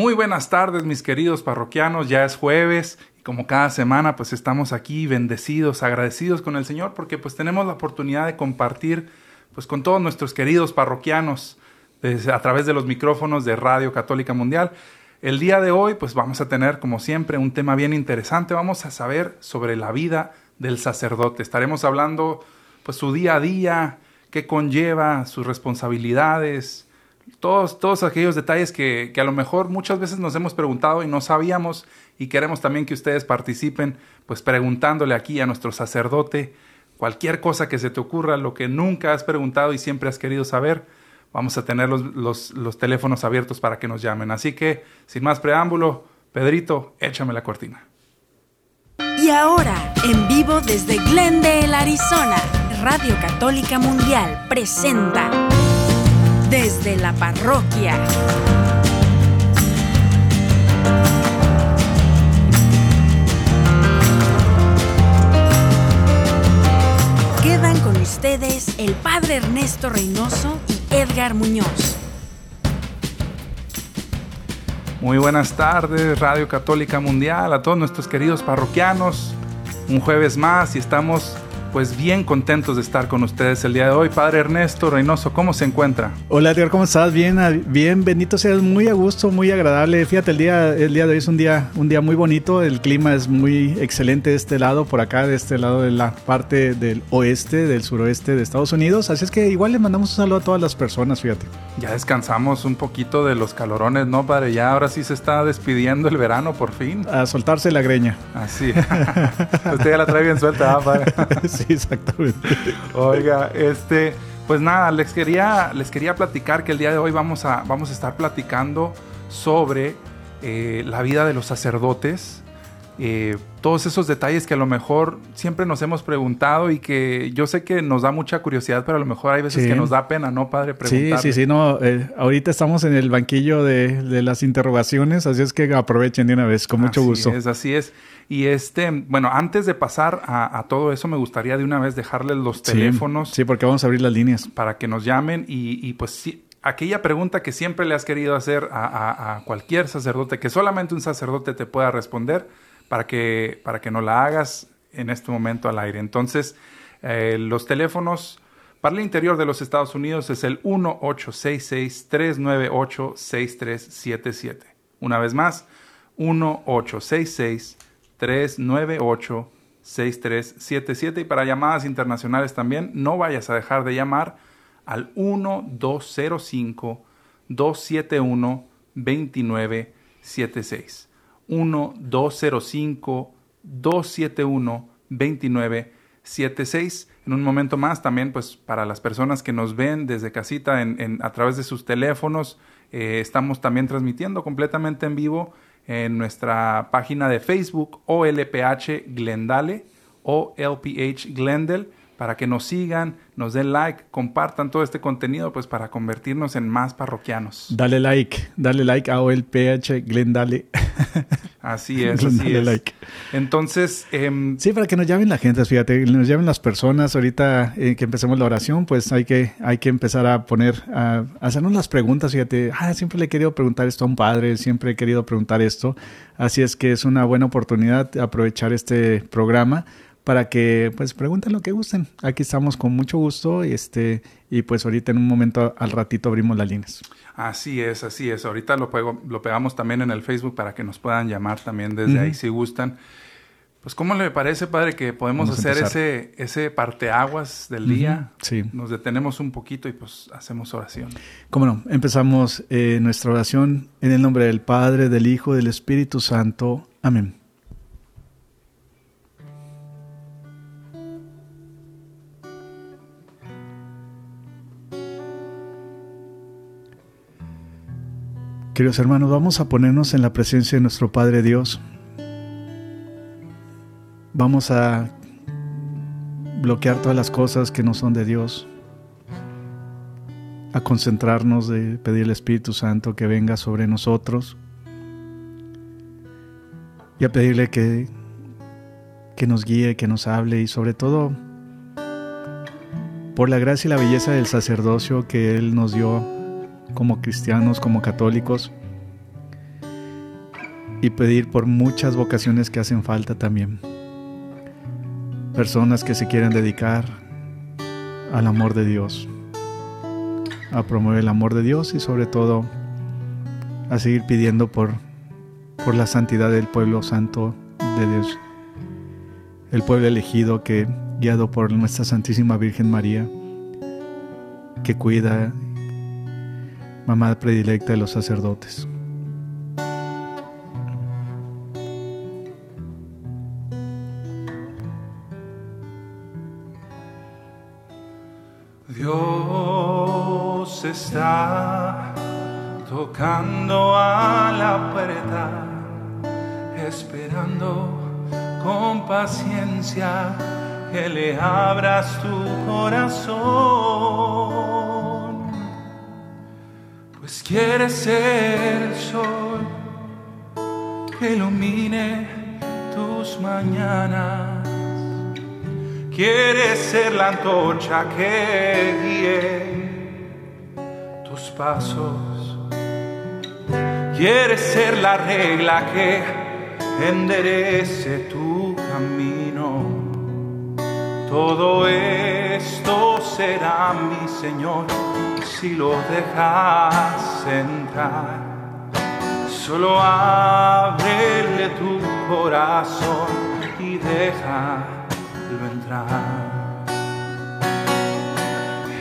Muy buenas tardes, mis queridos parroquianos. Ya es jueves y como cada semana, pues estamos aquí bendecidos, agradecidos con el Señor porque pues tenemos la oportunidad de compartir pues con todos nuestros queridos parroquianos a través de los micrófonos de Radio Católica Mundial. El día de hoy, pues vamos a tener, como siempre, un tema bien interesante. Vamos a saber sobre la vida del sacerdote. Estaremos hablando, pues, su día a día, qué conlleva, sus responsabilidades, todos, todos aquellos detalles que, que, a lo mejor muchas veces nos hemos preguntado y no sabíamos y queremos también que ustedes participen, pues preguntándole aquí a nuestro sacerdote cualquier cosa que se te ocurra, lo que nunca has preguntado y siempre has querido saber, vamos a tener los, los, los teléfonos abiertos para que nos llamen. Así que, sin más preámbulo, Pedrito, échame la cortina. Y ahora, en vivo desde Glendale, Arizona, Radio Católica Mundial presenta desde la parroquia. Quedan con ustedes el Padre Ernesto Reynoso y Edgar Muñoz. Muy buenas tardes, Radio Católica Mundial, a todos nuestros queridos parroquianos. Un jueves más y estamos pues bien contentos de estar con ustedes el día de hoy. Padre Ernesto Reynoso, ¿cómo se encuentra? Hola, Edgar, ¿cómo estás? Bien, bien, bendito seas, muy a gusto, muy agradable. Fíjate, el día, el día de hoy es un día, un día muy bonito, el clima es muy excelente de este lado, por acá, de este lado de la parte del oeste, del suroeste de Estados Unidos. Así es que igual le mandamos un saludo a todas las personas, fíjate. Ya descansamos un poquito de los calorones, ¿no, padre? Ya ahora sí se está despidiendo el verano por fin. A soltarse la greña. Así. Usted ya la trae bien suelta, ¿ah, padre? exactamente. Oiga, este, pues nada, les quería, les quería platicar que el día de hoy vamos a, vamos a estar platicando sobre eh, la vida de los sacerdotes. Eh, todos esos detalles que a lo mejor siempre nos hemos preguntado y que yo sé que nos da mucha curiosidad, pero a lo mejor hay veces Sí. que nos da pena, ¿no, padre? Preguntarle. Sí, sí, sí, no, eh, ahorita estamos en el banquillo de, de las interrogaciones, así es que aprovechen de una vez, con mucho así gusto. Es, así es. Y este, bueno, antes de pasar a, a todo eso, me gustaría de una vez dejarles los Sí, teléfonos Sí, porque vamos a abrir las líneas. para que nos llamen y, y, pues sí, aquella pregunta que siempre le has querido hacer a, a- a cualquier sacerdote, que solamente un sacerdote te pueda responder, para que, para que no la hagas en este momento al aire. Entonces, eh, los teléfonos para el interior de los Estados Unidos es el 1866-398-6377. Una vez más, 1866-398-6377. Y para llamadas internacionales también, no vayas a dejar de llamar al 1205-271-2976. 1-205-271-2976. En un momento más también, pues para las personas que nos ven desde casita en, a través de sus teléfonos, eh, estamos también transmitiendo completamente en vivo en nuestra página de Facebook OLPH Glendale o LPH Glendale para que nos sigan, nos den like, compartan todo este contenido pues para convertirnos en más parroquianos. Dale like, dale like a OLPH Glendale. Así es, así Dale es. like. Entonces, em, Sí, para que nos llamen la gente, fíjate, nos llamen las personas. Ahorita eh, que empecemos la oración, pues hay que, hay que empezar a poner, a, a hacernos las preguntas. Fíjate, ah, siempre le he querido preguntar esto a un padre, siempre he querido preguntar esto. Así es que es una buena oportunidad aprovechar este programa para que pues pregunten lo que gusten. Aquí estamos con mucho gusto y este y pues ahorita en un momento al ratito abrimos las líneas. así es, así es. Ahorita lo, pego- lo pegamos también en el Facebook para que nos puedan llamar también desde ahí si gustan. Pues, ¿cómo le parece, padre, que podemos Vamos hacer ese, ese parteaguas del día? Sí. Nos detenemos un poquito y pues hacemos oración. Cómo no, empezamos eh, nuestra oración en el nombre del Padre, del Hijo, del Espíritu Santo. Amén. Queridos hermanos, vamos a ponernos en la presencia de nuestro Padre Dios. Vamos a bloquear todas las cosas que no son de Dios a concentrarnos de pedir al Espíritu Santo que venga sobre nosotros y a pedirle que, que nos guíe, que nos hable y sobre todo por la gracia y la belleza del sacerdocio que Él nos dio como cristianos, como católicos, y pedir por muchas vocaciones que hacen falta también. Personas que se quieren dedicar al amor de Dios, a promover el amor de Dios y sobre todo a seguir pidiendo por, por la santidad del pueblo santo de Dios, el pueblo elegido que, guiado por nuestra Santísima Virgen María, que cuida, mamá predilecta de los sacerdotes. Dios está tocando a la puerta, esperando con paciencia que le abras tu corazón. Pues quieres ser el sol que ilumine tus mañanas Quieres ser la antorcha que guíe tus pasos. Quieres ser la regla que enderece tu camino. Todo esto será mi Señor si lo dejas entrar. Solo ábrele tu corazón y deja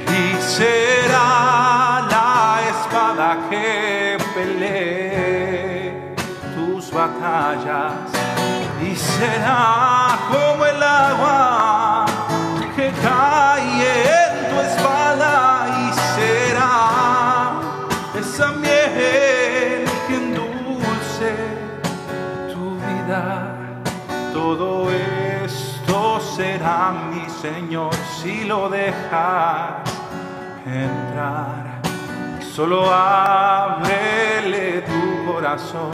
y será la espada que pelee tus batallas. Y será como el agua será mi Señor si lo dejas entrar. Solo ábrele tu corazón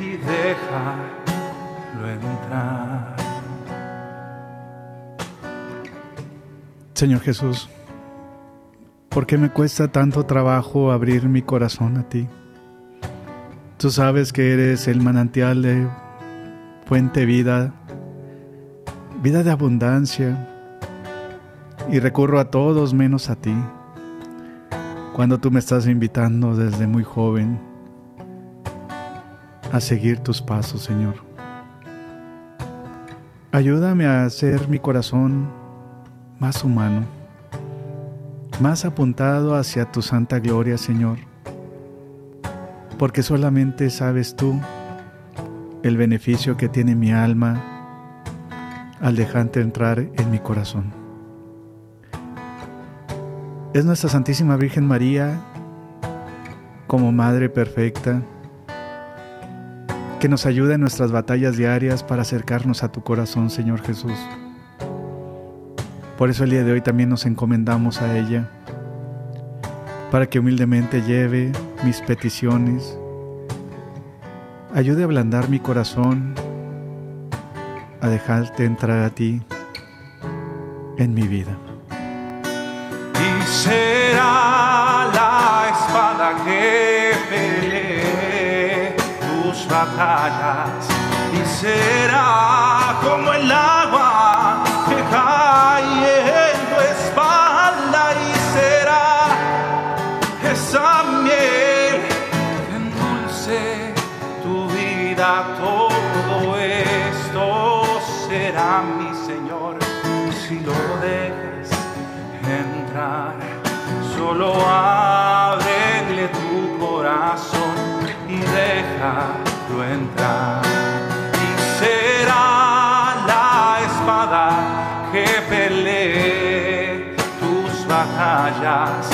y déjalo entrar. Señor Jesús, ¿por qué me cuesta tanto trabajo abrir mi corazón a ti? Tú sabes que eres el manantial de fuente vida vida de abundancia, y recurro a todos menos a ti, cuando tú me estás invitando desde muy joven a seguir tus pasos, Señor. Ayúdame a hacer mi corazón más humano, más apuntado hacia tu santa gloria, Señor, porque solamente sabes tú el beneficio que tiene mi alma al dejarte entrar en mi corazón. Es nuestra Santísima Virgen María como Madre perfecta que nos ayuda en nuestras batallas diarias para acercarnos a tu corazón, Señor Jesús. Por eso el día de hoy también nos encomendamos a ella, para que humildemente lleve mis peticiones, ayude a ablandar mi corazón a dejarte entrar a ti en mi vida. Y será la espada que pelee tus batallas y será como el Solo ábrele tu corazón y déjalo entrar. Y será la espada que pelee tus batallas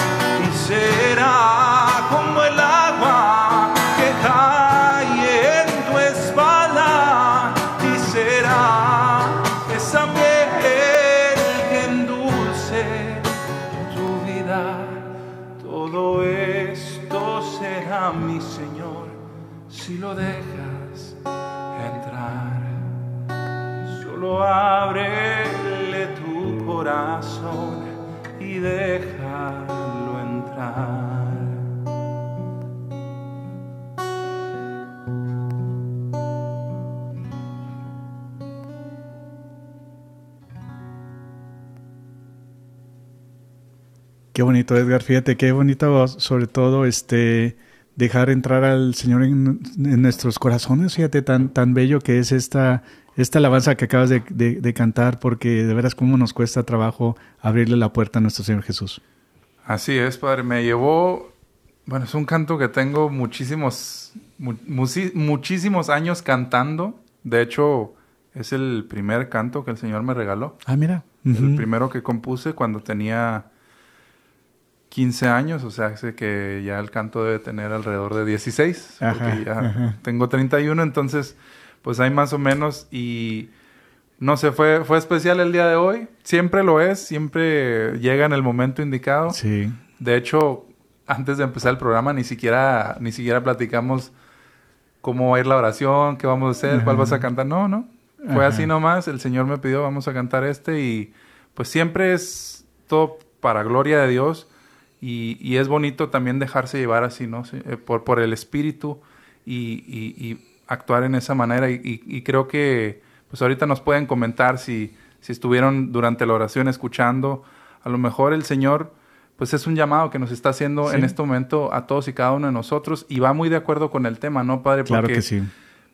Qué bonito, Edgar. Fíjate, qué bonito, sobre todo, este, dejar entrar al Señor en, nuestros corazones. Fíjate, tan, tan bello que es esta, esta alabanza que acabas de, de, cantar, porque de veras cómo nos cuesta trabajo abrirle la puerta a nuestro Señor Jesús. Así es, Padre. Me llevó, bueno, es un canto que tengo muchísimos, muchísimos años cantando. De hecho, es el primer canto que el Señor me regaló. Ah, mira. El primero que compuse cuando tenía 15 años, o sea, sé que ya el canto debe tener alrededor de 16, porque ya tengo 31, entonces pues hay más o menos y no sé, fue, fue especial el día de hoy, siempre lo es, siempre llega en el momento indicado. Sí. De hecho, antes de empezar el programa ni siquiera, ni siquiera platicamos cómo va a ir la oración, qué vamos a hacer, cuál vas a cantar, no, no, fue así nomás, el Señor me pidió, vamos a cantar este y pues siempre es todo para gloria de Dios y, es bonito también dejarse llevar así, ¿no? Eh, por, por el espíritu y, actuar en esa manera y, creo que pues ahorita nos pueden comentar si, si estuvieron durante la oración escuchando, a lo mejor el Señor pues es un llamado que nos está haciendo en este momento a todos y cada uno de nosotros y va muy de acuerdo con el tema, ¿no, Padre? Porque, claro que sí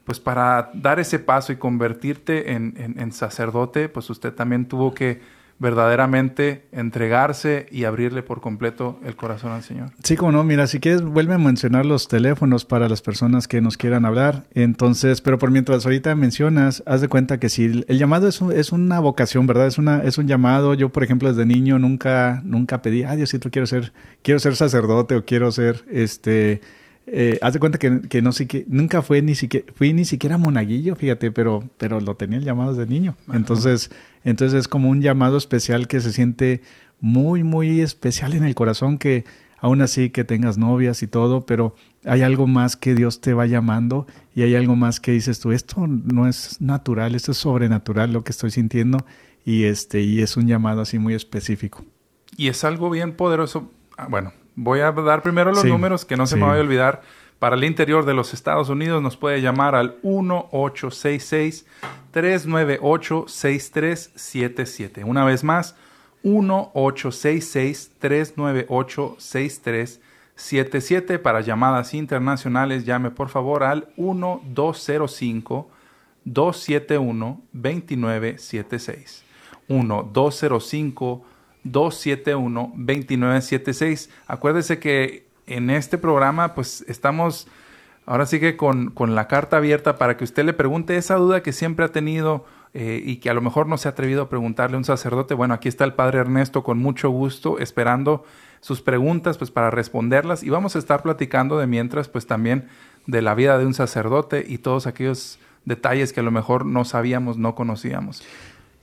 pues para dar ese paso y convertirte en, sacerdote, pues usted también tuvo que verdaderamente entregarse y abrirle por completo el corazón al Señor. Sí, como no, mira, si quieres, vuelve a mencionar los teléfonos para las personas que nos quieran hablar. Entonces, pero por mientras ahorita mencionas, haz de cuenta que si el llamado es, una vocación, ¿verdad? Es, una, es un llamado. Yo, por ejemplo, desde niño nunca, nunca pedí, ay, Diosito, quiero ser, quiero ser sacerdote o quiero ser, este, eh, haz de cuenta que, que no sé que nunca fue ni siquiera fui ni siquiera monaguillo, fíjate, pero pero lo tenía el llamado de niño. Entonces, entonces es como un llamado especial que se siente muy muy especial en el corazón que aún así que tengas novias y todo, pero hay algo más que Dios te va llamando y hay algo más que dices tú, esto no es natural, esto es sobrenatural lo que estoy sintiendo y este y es un llamado así muy específico. Y es algo bien poderoso. Ah, bueno, Voy a dar primero los números que no se me vaya a olvidar. Para el interior de los Estados Unidos nos puede llamar al 1866-398-6377. Una vez más, 1866-398-6377. Para llamadas internacionales, llame por favor al 1205 271 2976. 1205 271-2976. Acuérdese que en este programa pues estamos ahora sí que con, con, la carta abierta para que usted le pregunte esa duda que siempre ha tenido eh, y que a lo mejor no se ha atrevido a preguntarle a un sacerdote. Bueno, aquí está el Padre Ernesto con mucho gusto esperando sus preguntas pues para responderlas y vamos a estar platicando de mientras pues también de la vida de un sacerdote y todos aquellos detalles que a lo mejor no sabíamos, no conocíamos.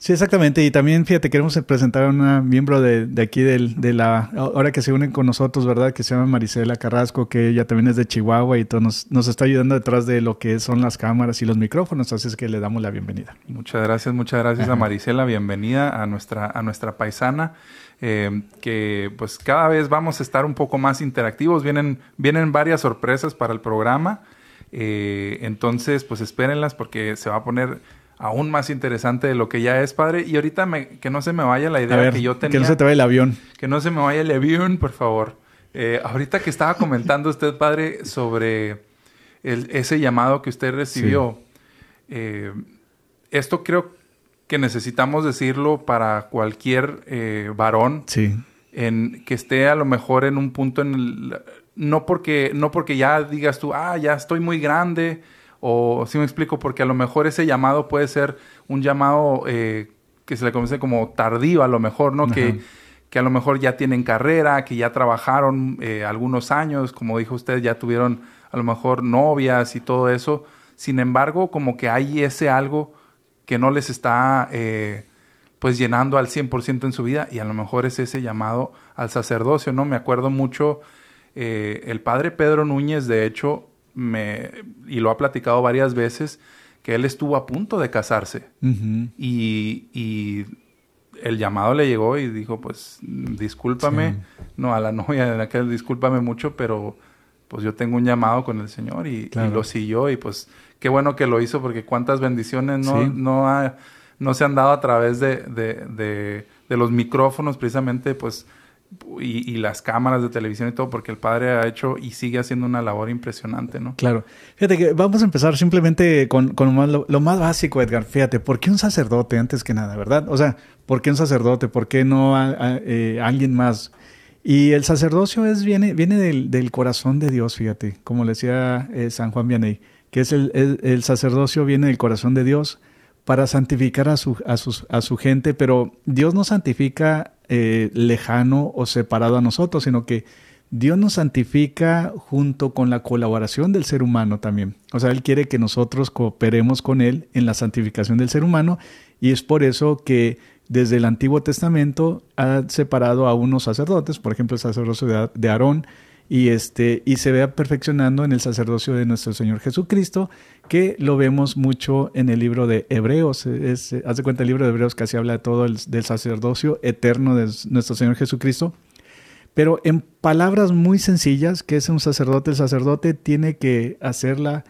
Sí, exactamente. Y también, fíjate, queremos presentar a una miembro de, de aquí del, de la, ahora que se unen con nosotros, ¿verdad? Que se llama Marisela Carrasco, que ella también es de Chihuahua y todo nos, nos está ayudando detrás de lo que son las cámaras y los micrófonos. Así es que le damos la bienvenida. Muchas gracias, muchas gracias a Marisela. Bienvenida a nuestra, a nuestra paisana. Eh, que pues cada vez vamos a estar un poco más interactivos. Vienen, vienen varias sorpresas para el programa. Eh, entonces, pues espérenlas porque se va a poner aún más interesante de lo que ya es, padre. Y ahorita me, que no se me vaya la idea que yo tenía. Que no se te vaya el avión. Que no se me vaya el avión, por favor. Eh, ahorita que estaba comentando usted, padre, sobre ese llamado que usted recibió, eh, esto creo que necesitamos decirlo para cualquier eh, varón. Sí. En que esté a lo mejor en un punto en el, no porque no porque ya digas tú, ah, ya estoy muy grande, o si me explico, porque a lo mejor ese llamado puede ser un llamado eh, que se le conoce como tardío, a lo mejor, ¿no? Que, que, a lo mejor ya tienen carrera, que ya trabajaron eh, algunos años, como dijo usted, ya tuvieron a lo mejor novias y todo eso. Sin embargo, como que hay ese algo que no les está eh, pues llenando al 100% en su vida y a lo mejor es ese llamado al sacerdocio, ¿no? Me acuerdo mucho, el padre Pedro Núñez, de hecho, me, y lo ha platicado varias veces, que él estuvo a punto de casarse. y, y, el llamado le llegó y dijo, pues, discúlpame, no, a la novia de aquel, discúlpame mucho, pero pues yo tengo un llamado con el Señor y, lo siguió y pues qué bueno que lo hizo porque cuántas bendiciones no, no, no se han dado a través de, de, de, de los micrófonos precisamente pues y, las cámaras de televisión y todo, porque el padre ha hecho y sigue haciendo una labor impresionante, ¿no? Claro. Fíjate que vamos a empezar simplemente con, lo, más, básico, Edgar. Fíjate, ¿por qué un sacerdote antes que nada, verdad? O sea, ¿por qué un sacerdote? ¿Por qué no eh, alguien más? Y el sacerdocio es, viene, viene del, corazón de Dios, fíjate, como le decía eh, San Juan Vianney, que es el, el, sacerdocio viene del corazón de Dios para santificar a su, a, a su gente, pero Dios no santifica eh, lejano o separado a nosotros, sino que Dios nos santifica junto con la colaboración del ser humano también. O sea, Él quiere que nosotros cooperemos con Él en la santificación del ser humano y es por eso que desde el Antiguo Testamento ha separado a unos sacerdotes, por ejemplo el sacerdocio de Aarón, y, este, y se vea perfeccionando en el sacerdocio de nuestro Señor Jesucristo, que lo vemos mucho en el libro de Hebreos. Es, haz de cuenta el libro de Hebreos así habla de todo el, del sacerdocio eterno de nuestro Señor Jesucristo. Pero en palabras muy sencillas, que es un sacerdote, el sacerdote tiene que hacerla,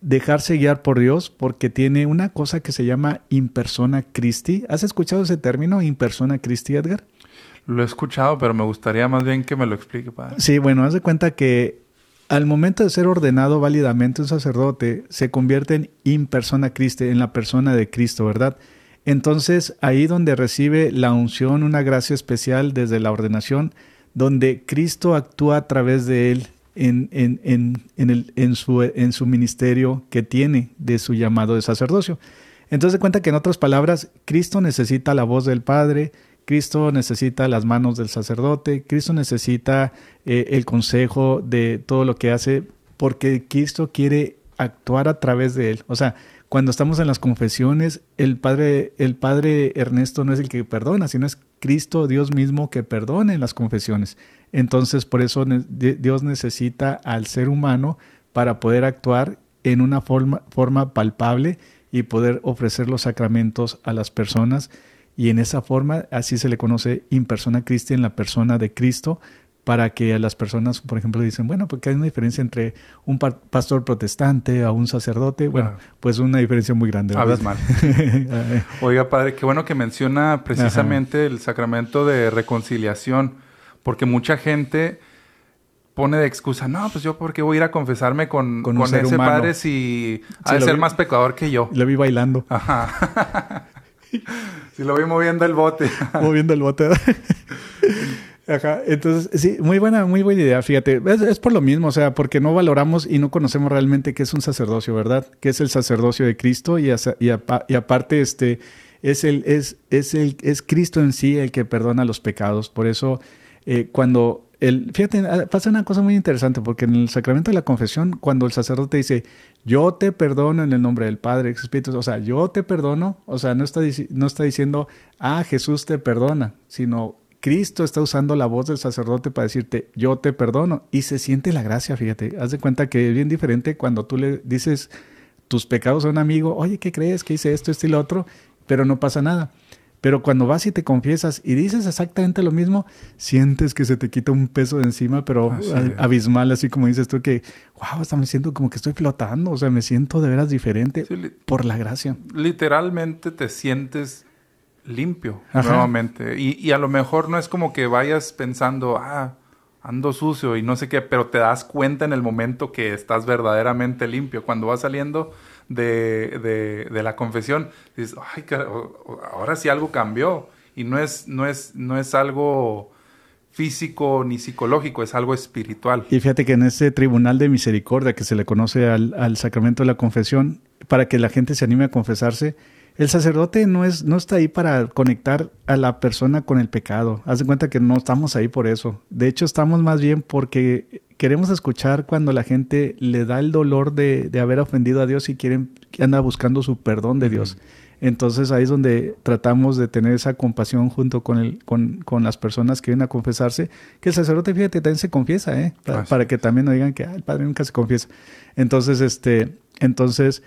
dejarse guiar por Dios, porque tiene una cosa que se llama impersona Christi. ¿Has escuchado ese término, impersona Christi, Edgar? Lo he escuchado, pero me gustaría más bien que me lo explique, padre. Sí, bueno, haz de cuenta que al momento de ser ordenado válidamente un sacerdote, se convierte en in persona Christi, en la persona de Cristo, ¿verdad? Entonces, ahí donde recibe la unción, una gracia especial desde la ordenación, donde Cristo actúa a través de él en, en, en, en, el, su, en su ministerio que tiene de su llamado de sacerdocio. Entonces, cuenta que en otras palabras, Cristo necesita la voz del Padre, Cristo necesita las manos del sacerdote, Cristo necesita eh, el consejo de todo lo que hace, porque Cristo quiere actuar a través de él. O sea, cuando estamos en las confesiones, el Padre, el Padre Ernesto no es el que perdona, sino es Cristo, Dios mismo, que perdona en las confesiones. Entonces, por eso Dios necesita al ser humano para poder actuar en una forma, forma palpable y poder ofrecer los sacramentos a las personas y en esa forma así se le conoce in persona Christi en la persona de Cristo para que a las personas, por ejemplo, dicen, bueno, porque hay una diferencia entre un pastor protestante a un sacerdote, bueno, pues una diferencia muy grande. Hablas mal. Oiga, padre, qué bueno que menciona precisamente el sacramento de reconciliación, porque mucha gente pone de excusa, no, pues yo porque voy a ir a confesarme con, con, ese padre si ha de ser más pecador que yo. Lo vi bailando. Ajá. Si lo vi moviendo el bote. moviendo el bote. Ajá. Entonces, sí, muy buena, muy buena idea, fíjate. Es, por lo mismo, o sea, porque no valoramos y no conocemos realmente qué es un sacerdocio, ¿verdad? ¿Qué es el sacerdocio de Cristo? Y, y, aparte, este, es, el, es, es, el, es Cristo en sí el que perdona los pecados. Por eso, eh, cuando el, fíjate, ah, pasa una cosa muy interesante, porque en el sacramento de la confesión, cuando el sacerdote dice, yo te perdono en el nombre del Padre, Espíritu, o sea, yo te perdono, o sea, no está, no está diciendo, ah, Jesús te perdona, sino Cristo está usando la voz del sacerdote para decirte, yo te perdono, y se siente la gracia, fíjate, haz de cuenta que es bien diferente cuando tú le dices tus pecados a un amigo, oye, ¿qué crees? que hice esto, esto y lo otro, pero no pasa nada. Pero cuando vas y te confiesas y dices exactamente lo mismo, sientes que se te quita un peso de encima, pero abismal, así como dices tú, que, wow, hasta me siento como que estoy flotando, o sea, me siento de veras diferente por la gracia. Literalmente te sientes limpio nuevamente. Y, y a lo mejor no es como que vayas pensando, ah, ando sucio y no sé qué, pero te das cuenta en el momento que estás verdaderamente limpio. Cuando vas saliendo de, de, la confesión, dices, ay, ahora sí algo cambió. Y no es, no es, no es algo físico ni psicológico, es algo espiritual. Y fíjate que en ese tribunal de misericordia que se le conoce al, al sacramento de la confesión, para que la gente se anime a confesarse, el sacerdote no, es, no está ahí para conectar a la persona con el pecado. Haz de cuenta que no estamos ahí por eso. De hecho, estamos más bien porque queremos escuchar cuando la gente le da el dolor de, de haber ofendido a Dios y quieren, anda buscando su perdón de Dios. Entonces ahí es donde tratamos de tener esa compasión junto con, el, con, con, las personas que vienen a confesarse, que el sacerdote, fíjate, también se confiesa, ¿eh? Para, que también no digan que el padre nunca se confiesa. Entonces, este, entonces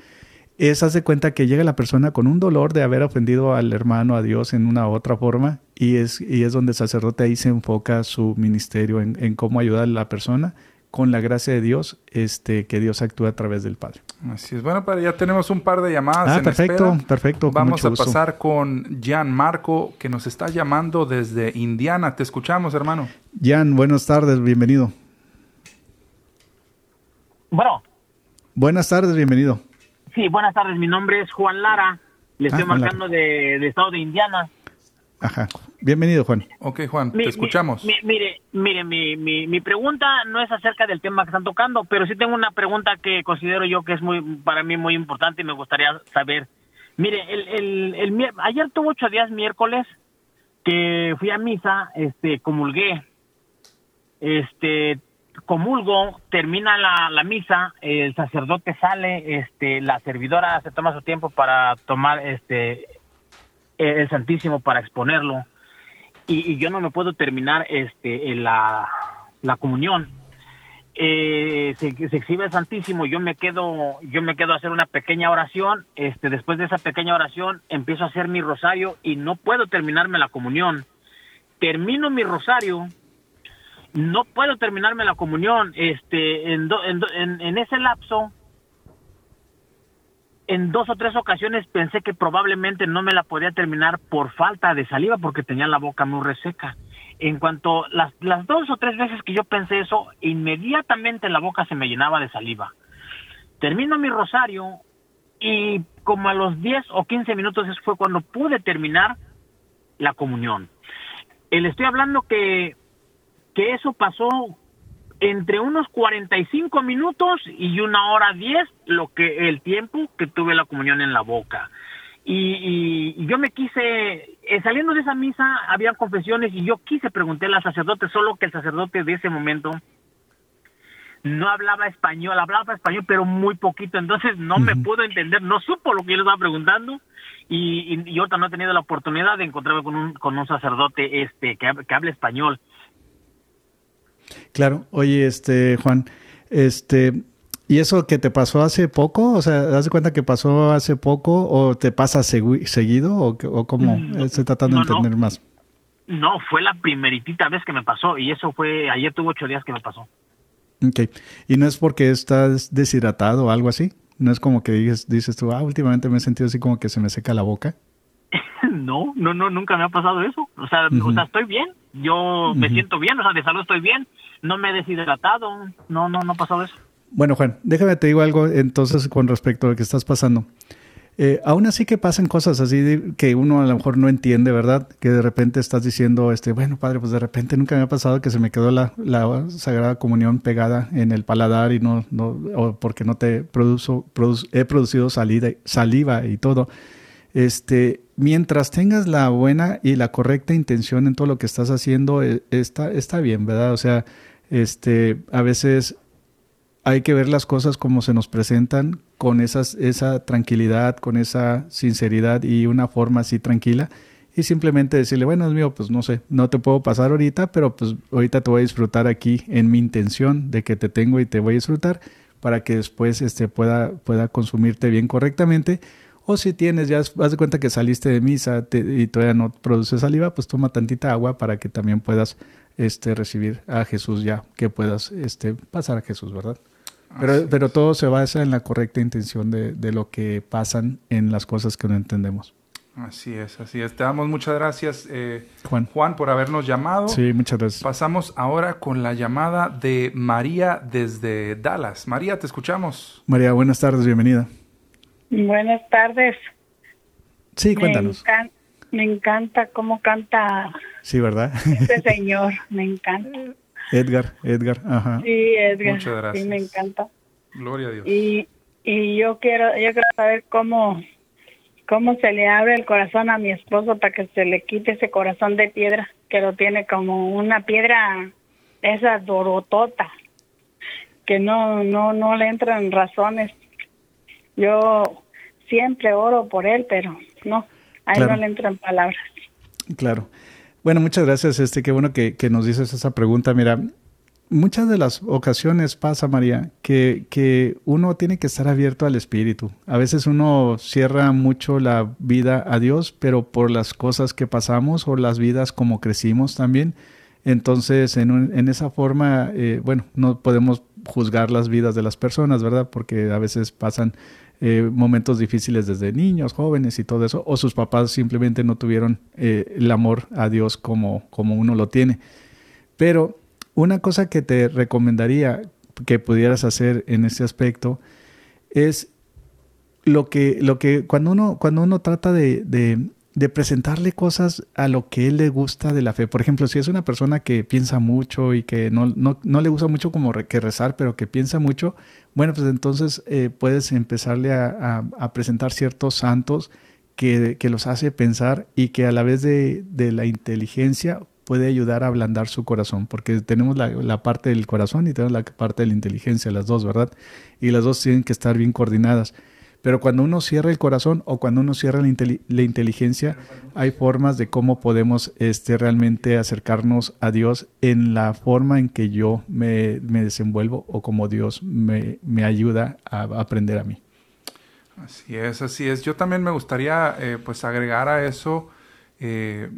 es hace cuenta que llega la persona con un dolor de haber ofendido al hermano, a Dios en una u otra forma, y es, y es donde el sacerdote ahí se enfoca su ministerio en, cómo ayudar a la persona con la gracia de Dios, este, que Dios actúe a través del Padre. Así es. Bueno, pero ya tenemos un par de llamadas. Ah, en perfecto, espera. perfecto. Vamos a pasar con Jan Marco, que nos está llamando desde Indiana. Te escuchamos, hermano. Jan, buenas tardes, bienvenido. Bueno, Buenas tardes, bienvenido. Sí, buenas tardes. Mi nombre es Juan Lara. Le estoy Ah, Juan marcando de, de estado de Indiana. Ajá. Bienvenido, Juan. Ok, Juan, Mi- te escuchamos. mi- mi- mire, mire, mi, mi, mi pregunta no es acerca del tema que están tocando, pero sí tengo una pregunta que considero yo que es muy para mí muy importante y me gustaría saber. Mire, el, el, el mier- ayer tuvo ocho días miércoles que fui a misa, este, comulgué, este, comulgo, termina la, la misa, el sacerdote sale, este, la servidora se toma su tiempo para tomar, este, el Santísimo para exponerlo. Y, yo no me puedo terminar este la, la comunión. Eh, se, se exhibe el Santísimo yo me quedo yo me quedo a hacer una pequeña oración este después de esa pequeña oración empiezo a hacer mi rosario y no puedo terminarme la comunión. Termino mi rosario no puedo terminarme la comunión este en, do- en, en- ese lapso en dos o tres ocasiones pensé que probablemente no me la podía terminar por falta de saliva porque tenía la boca muy reseca. En cuanto las, las dos o tres veces que yo pensé eso, inmediatamente la boca se me llenaba de saliva. Termino mi rosario y como a los 10 o 15 minutos fue cuando pude terminar la comunión. Eh, Le estoy hablando que, que eso pasó entre unos 45 minutos y una hora 10, lo que el tiempo que tuve la comunión en la boca. Y, y- y yo me quise, eh, saliendo de esa misa, había confesiones y yo quise preguntarle al sacerdote, solo que el sacerdote de ese momento no hablaba español, hablaba español, pero muy poquito, entonces no me pudo entender, no supo lo que yo le estaba preguntando y, y, y ahorita no he tenido la oportunidad de encontrarme con un, con un sacerdote este que, que hable español. Claro. Oye, este, Juan, este, ¿y eso que te pasó hace poco? O sea, ¿das de cuenta que pasó hace poco o te pasa segui- seguido o, o cómo? Mm, Estoy tratando no, de no. entender más. No, fue la primeritita vez que me pasó y eso fue, ayer tuvo ocho días que me pasó. Ok. ¿Y no es porque estás deshidratado o algo así? ¿No es como que dices, dices tú, ah, últimamente me he sentido así como que se me seca la boca? no, no, no, nunca me ha pasado eso. O sea, o sea, estoy bien, yo me siento bien, o sea, de salud estoy bien, no me he deshidratado, no, no, no ha pasado eso. Bueno, Juan, déjame te digo algo entonces con respecto a lo que estás pasando. Eh, aún así que pasen cosas así de- que uno a lo mejor no entiende, ¿verdad? Que de repente estás diciendo, este, bueno, padre, pues de repente nunca me ha pasado que se me quedó la, la Sagrada Comunión pegada en el paladar y no, no o porque no te produzo, produ- he producido salida, saliva y todo. Este, mientras tengas la buena y la correcta intención en todo lo que estás haciendo, eh, está, está bien, ¿verdad? O sea, este, a veces hay que ver las cosas como se nos presentan, con esas, esa tranquilidad, con esa sinceridad y una forma así tranquila. Y simplemente decirle, bueno, es mío, pues no sé, no te puedo pasar ahorita, pero pues ahorita te voy a disfrutar aquí en mi intención de que te tengo y te voy a disfrutar para que después este, pueda, pueda consumirte bien correctamente. O si tienes, ya haz de cuenta que saliste de misa te- y todavía no produce saliva, pues toma tantita agua para que también puedas este, recibir a Jesús ya, que puedas este, pasar a Jesús, ¿verdad? Pero, pero todo se basa en la correcta intención de, de lo que pasan en las cosas que no entendemos. Así es, así es. Te damos muchas gracias, eh, Juan. Juan, por habernos llamado. Sí, muchas gracias. Pasamos ahora con la llamada de María desde Dallas. María, te escuchamos. María, buenas tardes, bienvenida. Buenas tardes. Sí, Me, cuéntanos. encan- me encanta cómo canta Sí, ¿verdad? este señor. Me encanta. Edgar, Edgar, ajá. Sí, Edgar. Muchas gracias. Sí, me encanta. Gloria a Dios. Y, y yo quiero yo quiero saber cómo cómo se le abre el corazón a mi esposo para que se le quite ese corazón de piedra que lo tiene como una piedra esa dorotota que no no no le entran razones. Yo siempre oro por él, pero no, a él Claro. no le entran palabras. Claro. Bueno, muchas gracias. Este, qué bueno que, que nos dices esa pregunta. Mira, muchas de las ocasiones pasa, María, que, que uno tiene que estar abierto al Espíritu. A veces uno cierra mucho la vida a Dios, pero por las cosas que pasamos o las vidas como crecimos también, Entonces, en, en esa forma, eh, bueno, no podemos juzgar las vidas de las personas, ¿verdad? Porque a veces pasan eh, momentos difíciles desde niños, jóvenes y todo eso, o sus papás simplemente no tuvieron eh, el amor a Dios como, como uno lo tiene. Pero una cosa que te recomendaría que pudieras hacer en este aspecto es lo que, lo que cuando uno, cuando uno trata de, presentarle cosas a lo que él le gusta de la fe. Por ejemplo, si es una persona que piensa mucho y que no, no, no le gusta mucho como que rezar, pero que piensa mucho, bueno, pues entonces eh, puedes empezarle a, a, presentar ciertos santos que, que, los hace pensar y que a la vez de, de la inteligencia puede ayudar a ablandar su corazón, porque tenemos la, la, parte del corazón y tenemos la parte de la inteligencia, las dos, ¿verdad? Y las dos tienen que estar bien coordinadas. Pero cuando uno cierra el corazón o cuando uno cierra la, la inteligencia, hay formas de cómo podemos este, realmente acercarnos a Dios en la forma en que yo me, me desenvuelvo o como Dios me, me, ayuda a aprender a mí. Así es, así es. Yo también me gustaría eh, pues agregar a eso eh,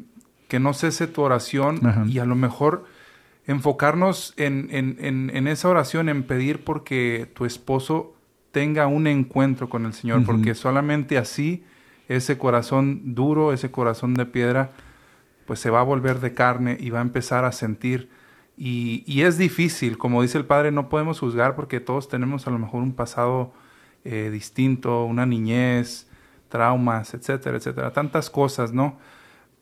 que no cese tu oración Ajá. y a lo mejor enfocarnos en, en, en, en, esa oración, en pedir porque tu esposo tenga un encuentro con el Señor, uh -huh. porque solamente así ese corazón duro, ese corazón de piedra, pues se va a volver de carne y va a empezar a sentir. Y, y es difícil, como dice el Padre, no podemos juzgar porque todos tenemos a lo mejor un pasado eh, distinto, una niñez, traumas, etcétera, etcétera, tantas cosas, ¿no?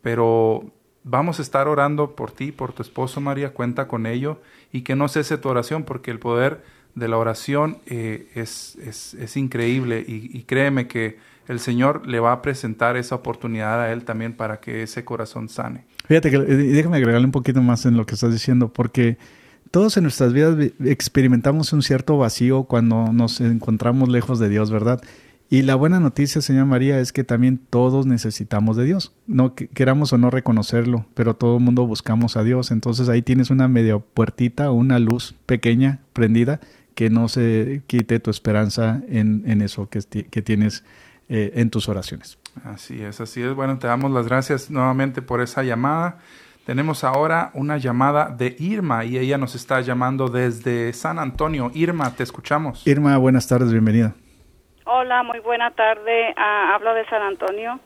Pero vamos a estar orando por ti, por tu esposo María, cuenta con ello y que no cese tu oración porque el poder de la oración eh, es, es, es, increíble y, créeme que el Señor le va a presentar esa oportunidad a él también para que ese corazón sane. Fíjate que déjame agregarle un poquito más en lo que estás diciendo porque todos en nuestras vidas experimentamos un cierto vacío cuando nos encontramos lejos de Dios, ¿verdad? Y la buena noticia, señora María, es que también todos necesitamos de Dios. No queramos o no reconocerlo, pero todo el mundo buscamos a Dios. Entonces ahí tienes una media puertita una luz pequeña prendida que no se quite tu esperanza en, en eso que, que tienes eh, en tus oraciones. Así es, así es. Bueno, te damos las gracias nuevamente por esa llamada. Tenemos ahora una llamada de Irma y ella nos está llamando desde San Antonio. Irma, te escuchamos. Irma, buenas tardes, bienvenida. Hola, muy buena tarde. Uh, hablo de San Antonio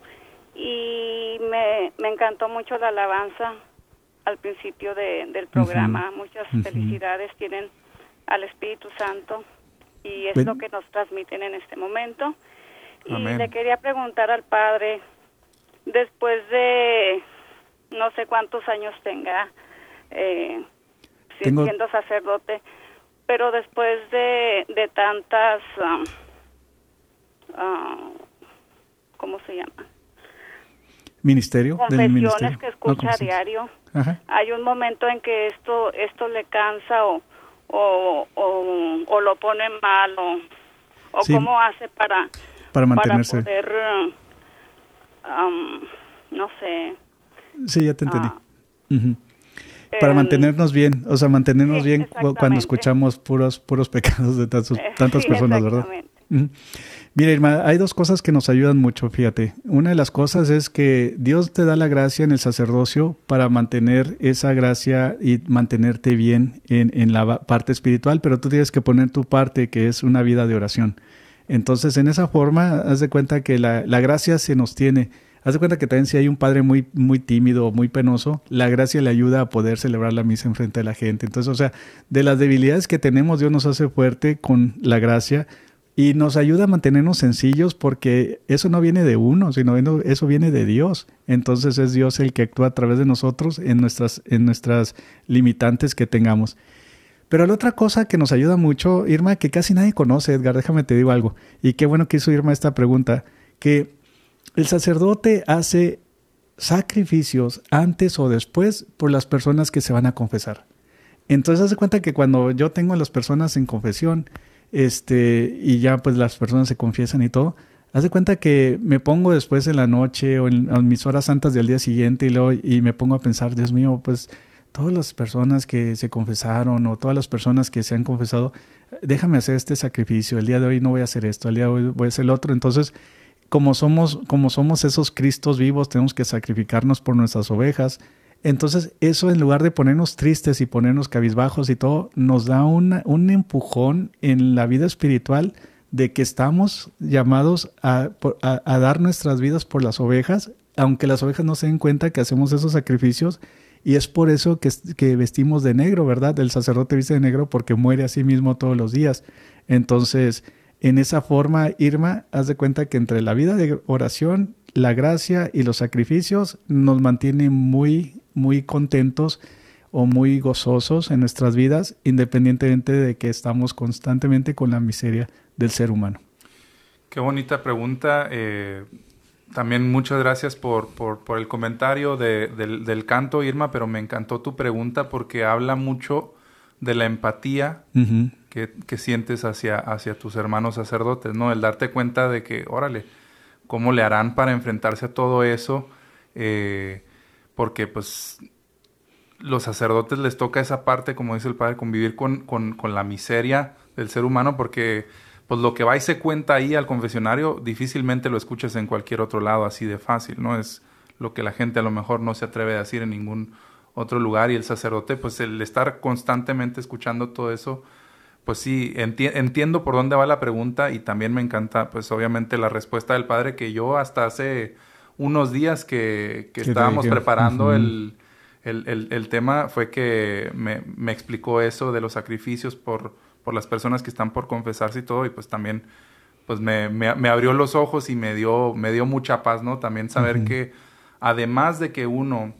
y me, me, encantó mucho la alabanza al principio de, del programa. Uh -huh. Muchas uh -huh. felicidades tienen al Espíritu Santo y es lo que nos transmiten en este momento. Y le quería preguntar al Padre, después de no sé cuántos años tenga eh, Tengo... siendo sacerdote, pero después de, de tantas, um, uh, ¿cómo se llama? Ministerio. Confesiones ministerio? que escucha no, a diario. Ajá. Hay un momento en que esto, esto le cansa o o, o, o lo pone mal o, o sí. cómo hace para, para mantenerse. Para poder, um, no sé. Sí, ya te entendí. Uh -huh. Para mantenernos bien, o sea, mantenernos sí, bien cuando escuchamos puros puros pecados de tantos, tantas sí, personas, ¿verdad? Mira, Irma, hay dos cosas que nos ayudan mucho, fíjate. Una de las cosas es que Dios te da la gracia en el sacerdocio para mantener esa gracia y mantenerte bien en, en, la parte espiritual, pero tú tienes que poner tu parte, que es una vida de oración. Entonces, en esa forma, haz de cuenta que la, la gracia se nos tiene. Haz de cuenta que también si hay un padre muy, muy tímido o muy penoso, la gracia le ayuda a poder celebrar la misa en frente de la gente. Entonces, o sea, de las debilidades que tenemos, Dios nos hace fuerte con la gracia y nos ayuda a mantenernos sencillos porque eso no viene de uno, sino eso viene de Dios. Entonces es Dios el que actúa a través de nosotros en nuestras, en nuestras limitantes que tengamos. Pero la otra cosa que nos ayuda mucho, Irma, que casi nadie conoce, Edgar, déjame te digo algo. Y qué bueno que hizo Irma esta pregunta, que el sacerdote hace sacrificios antes o después por las personas que se van a confesar. Entonces, hace cuenta que cuando yo tengo a las personas en confesión, este, y ya pues las personas se confiesan y todo, haz de cuenta que me pongo después en la noche o en, mis horas santas del día siguiente y, luego, y me pongo a pensar, Dios mío, pues todas las personas que se confesaron o todas las personas que se han confesado, déjame hacer este sacrificio, el día de hoy no voy a hacer esto, el día de hoy voy a hacer el otro, entonces como somos, como somos esos Cristos vivos, tenemos que sacrificarnos por nuestras ovejas, Entonces, eso en lugar de ponernos tristes y ponernos cabizbajos y todo, nos da un empujón en la vida espiritual de que estamos llamados a, dar nuestras vidas por las ovejas, aunque las ovejas no se den cuenta que hacemos esos sacrificios. Y es por eso que, que vestimos de negro, ¿verdad? El sacerdote viste de negro porque muere a sí mismo todos los días. Entonces, en esa forma, Irma, haz de cuenta que entre la vida de oración, la gracia y los sacrificios nos mantiene muy muy contentos o muy gozosos en nuestras vidas, independientemente de que estamos constantemente con la miseria del ser humano. Qué bonita pregunta. Eh, también muchas gracias por, por, el comentario del, canto, Irma, pero me encantó tu pregunta porque habla mucho de la empatía que, que, sientes hacia, hacia tus hermanos sacerdotes, ¿no? El darte cuenta de que, órale, ¿cómo le harán para enfrentarse a todo eso? Eh, porque pues los sacerdotes les toca esa parte, como dice el padre, convivir con, con, con, la miseria del ser humano, porque pues lo que va y se cuenta ahí al confesionario, difícilmente lo escuchas en cualquier otro lado así de fácil, ¿no? Es lo que la gente a lo mejor no se atreve a decir en ningún otro lugar y el sacerdote, pues el estar constantemente escuchando todo eso, pues sí, entiendo por dónde va la pregunta y también me encanta, pues obviamente la respuesta del padre que yo hasta hace unos días que, estábamos preparando el, tema fue que me, me, explicó eso de los sacrificios por, por las personas que están por confesarse y todo, y pues también pues me, me, abrió los ojos y me dio, me dio mucha paz, ¿no? También saber que además de que uno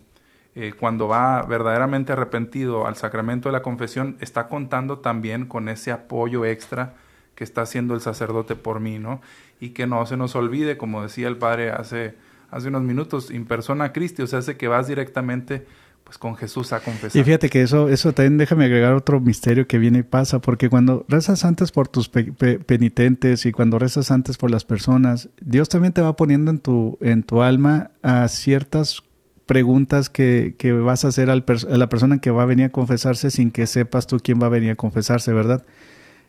eh, cuando va verdaderamente arrepentido al sacramento de la confesión, está contando también con ese apoyo extra que está haciendo el sacerdote por mí, ¿no? Y que no se nos olvide, como decía el padre hace hace unos minutos, in persona Cristi, o sea, hace que vas directamente pues con Jesús a confesar. Y fíjate que eso, eso también déjame agregar otro misterio que viene y pasa, porque cuando rezas antes por tus penitentes y cuando rezas antes por las personas, Dios también te va poniendo en tu, en tu alma a ciertas preguntas que, que vas a hacer al a la persona que va a venir a confesarse sin que sepas tú quién va a venir a confesarse, ¿verdad?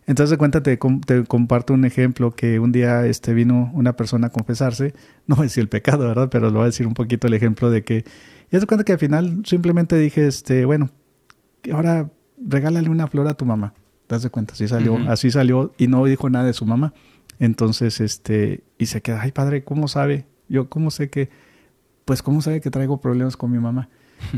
Entonces, cuéntate, te, comparto un ejemplo que un día este, vino una persona a confesarse, no voy a decir el pecado, ¿verdad? Pero lo voy a decir un poquito el ejemplo de que, y te cuenta que al final simplemente dije, este, bueno, ahora regálale una flor a tu mamá. ¿Te das cuenta? Así salió, así salió y no dijo nada de su mamá. Entonces, este, y se queda, ay padre, ¿cómo sabe? Yo, ¿cómo sé que, pues, ¿cómo sabe que traigo problemas con mi mamá?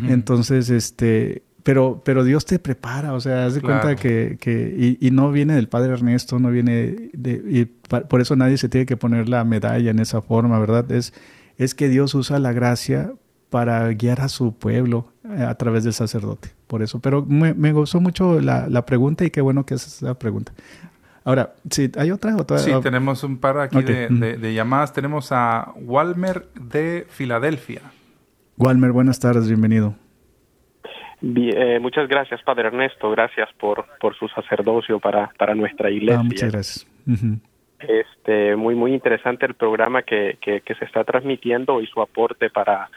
Entonces, este, pero, pero Dios te prepara, o sea, haz de cuenta que, que y, no viene del Padre Ernesto, no viene de, y por eso nadie se tiene que poner la medalla en esa forma, ¿verdad? Es, es que Dios usa la gracia para guiar a su pueblo eh, a través del sacerdote, por eso. Pero me, me gustó mucho la, la, pregunta y qué bueno que haces esa pregunta. Ahora, sí, ¿hay otra? otra? Sí, tenemos un par aquí de, de, llamadas. Tenemos a Walmer de Filadelfia. Walmer, buenas tardes, bienvenido. Eh, muchas gracias, Padre Ernesto. Gracias por, por su sacerdocio para, para nuestra iglesia. Ah, muchas gracias. Este, muy, muy interesante el programa que, que, se está transmitiendo y su aporte para,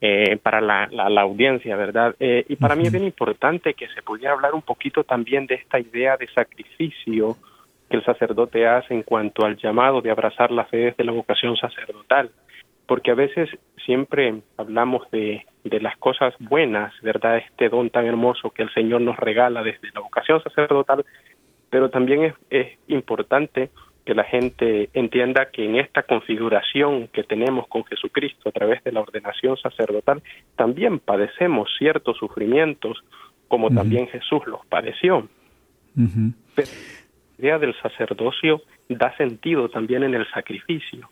eh, para la, la, audiencia, ¿verdad? Eh, y para mí es bien importante que se pudiera hablar un poquito también de esta idea de sacrificio que el sacerdote hace en cuanto al llamado de abrazar la fe desde la vocación sacerdotal porque a veces siempre hablamos de, de las cosas buenas, ¿verdad? Este don tan hermoso que el Señor nos regala desde la vocación sacerdotal, pero también es, es importante que la gente entienda que en esta configuración que tenemos con Jesucristo a través de la ordenación sacerdotal, también padecemos ciertos sufrimientos como también Jesús los padeció. Pero la idea del sacerdocio da sentido también en el sacrificio.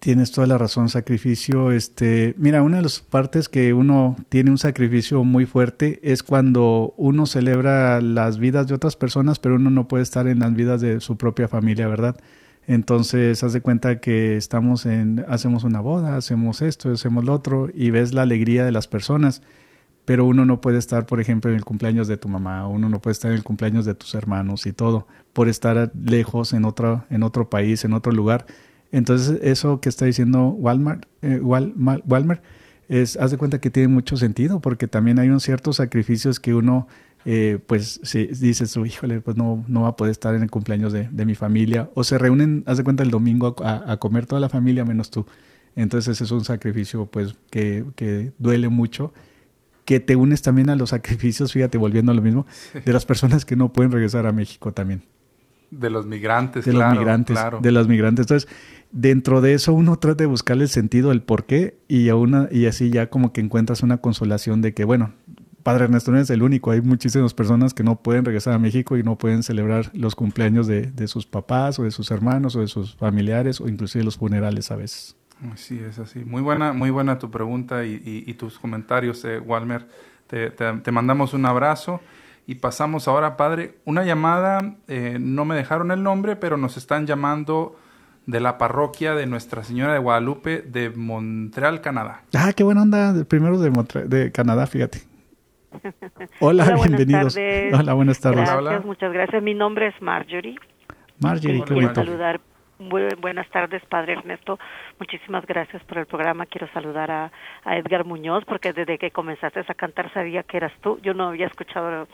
Tienes toda la razón, sacrificio. Este, mira, una de las partes que uno tiene un sacrificio muy fuerte es cuando uno celebra las vidas de otras personas, pero uno no puede estar en las vidas de su propia familia, ¿verdad? Entonces, haz de cuenta que estamos en, hacemos una boda, hacemos esto, hacemos lo otro, y ves la alegría de las personas, pero uno no puede estar, por ejemplo, en el cumpleaños de tu mamá, uno no puede estar en el cumpleaños de tus hermanos y todo, por estar lejos en otro, en otro país, en otro lugar entonces, eso que está diciendo Walmart, eh, Walmart es, haz de cuenta que tiene mucho sentido, porque también hay unos ciertos sacrificios que uno, eh, pues, si dice su híjole, pues no, no va a poder estar en el cumpleaños de, de mi familia, o se reúnen, haz de cuenta, el domingo a, a, comer toda la familia menos tú. Entonces, ese es un sacrificio, pues, que, que duele mucho que te unes también a los sacrificios, fíjate, volviendo a lo mismo, de las personas que no pueden regresar a México también. De los migrantes, de claro, los migrantes, claro. de los migrantes. Entonces, dentro de eso uno trata de buscarle el sentido, el por qué, y, a una, y así ya como que encuentras una consolación de que, bueno, Padre Ernesto no es el único, hay muchísimas personas que no pueden regresar a México y no pueden celebrar los cumpleaños de, de sus papás o de sus hermanos o de sus familiares o inclusive los funerales a veces. Sí, es así. Muy buena, muy buena tu pregunta y, y, y tus comentarios, eh, Walmer. Te, te, te, mandamos un abrazo y pasamos ahora, Padre, una llamada, eh, no me dejaron el nombre, pero nos están llamando de la parroquia de Nuestra Señora de Guadalupe de Montreal, Canadá. Ah, qué buena onda, primero de, Montre de Canadá, fíjate. Hola, Hola bienvenidos. Hola, buenas tardes. Gracias, Hola. muchas gracias. Mi nombre es Marjorie. Marjorie, qué Quiero bonito. saludar. Bu- buenas tardes, Padre Ernesto. Muchísimas gracias por el programa. Quiero saludar a, a Edgar Muñoz porque desde que comenzaste a cantar sabía que eras tú. Yo no había escuchado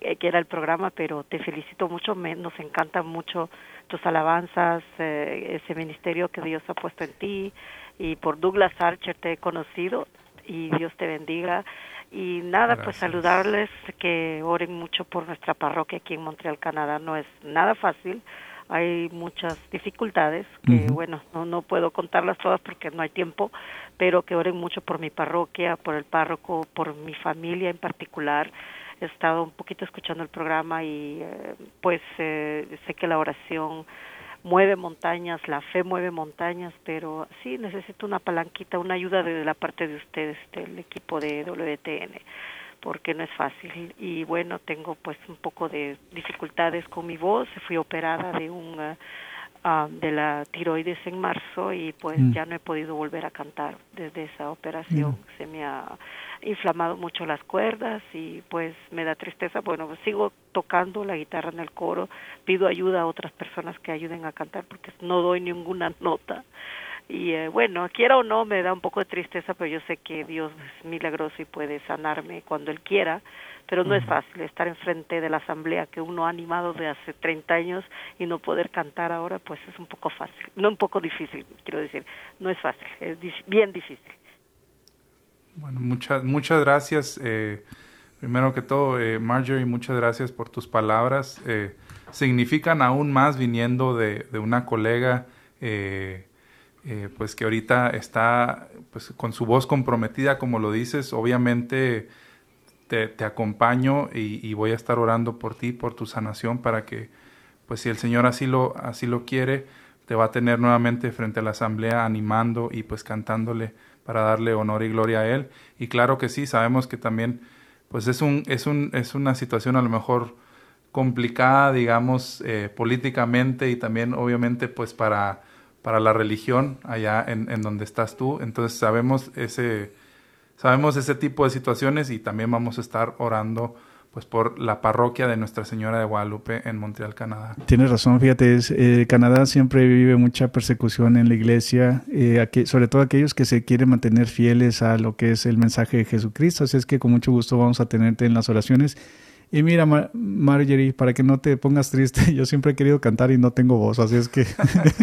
que era el programa, pero te felicito mucho. Me, nos encantan mucho tus alabanzas, eh, ese ministerio que Dios ha puesto en ti. Y por Douglas Archer te he conocido y Dios te bendiga. Y nada, pues saludarles, que oren mucho por nuestra parroquia aquí en Montreal, Canadá. No es nada fácil, hay muchas dificultades que, bueno, no, no puedo contarlas todas porque no hay tiempo, pero que oren mucho por mi parroquia, por el párroco, por mi familia en particular. He estado un poquito escuchando el programa y eh, pues eh, sé que la oración mueve montañas, la fe mueve montañas, pero sí necesito una palanquita, una ayuda de la parte de ustedes, del equipo de WTN, porque no es fácil. Y bueno, tengo pues un poco de dificultades con mi voz, fui operada de un ah, ah, de la tiroides en marzo y pues Mm. ya no he podido volver a cantar desde esa operación. Se me ha inflamado mucho las cuerdas y pues me da tristeza. Bueno, sigo tocando la guitarra en el coro, pido ayuda a otras personas que ayuden a cantar porque no doy ninguna nota. Y eh, bueno, quiera o no, me da un poco de tristeza, pero yo sé que Dios es milagroso y puede sanarme cuando Él quiera. Pero no es fácil estar enfrente de la asamblea que uno ha animado de hace 30 años y no poder cantar ahora, pues es un poco fácil. No un poco difícil, quiero decir. No es fácil, es bien difícil. Bueno, muchas, muchas gracias. eh, primero que todo, eh, Marjorie, muchas gracias por tus palabras. eh, significan aún más viniendo de, de una colega, eh, eh, pues que ahorita está pues, con su voz comprometida, como lo dices. Obviamente te, acompaño y, y voy a estar orando por ti, por tu sanación, para que, pues si el Señor así lo, así lo quiere, te va a tener nuevamente frente a la asamblea animando y pues cantándole para darle honor y gloria a él. Y claro que sí, sabemos que también pues es un es un es una situación a lo mejor complicada, digamos, eh, políticamente y también obviamente pues para para la religión allá en, en donde estás tú. Entonces sabemos ese sabemos ese tipo de situaciones y también vamos a estar orando pues por la parroquia de Nuestra Señora de Guadalupe en Montreal, Canadá. Tienes razón, fíjate, eh, Canadá siempre vive mucha persecución en la iglesia, eh, aquí- sobre todo aquellos que se quieren mantener fieles a lo que es el mensaje de Jesucristo. Así es que con mucho gusto vamos a tenerte en las oraciones. Y mira, Mar- Marjorie, para que no te pongas triste, yo siempre he querido cantar y no tengo voz, así es que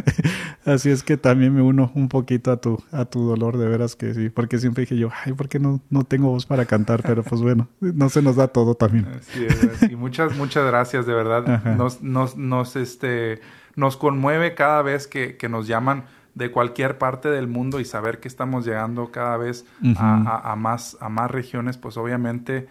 así es que también me uno un poquito a tu a tu dolor, de veras que sí, porque siempre dije yo, ay, ¿por qué no, no tengo voz para cantar? Pero pues bueno, no se nos da todo también. Así es, y muchas, muchas gracias, de verdad. Ajá. Nos, nos, nos, este, nos conmueve cada vez que, que nos llaman de cualquier parte del mundo y saber que estamos llegando cada vez a, a- a más, a más regiones, pues obviamente,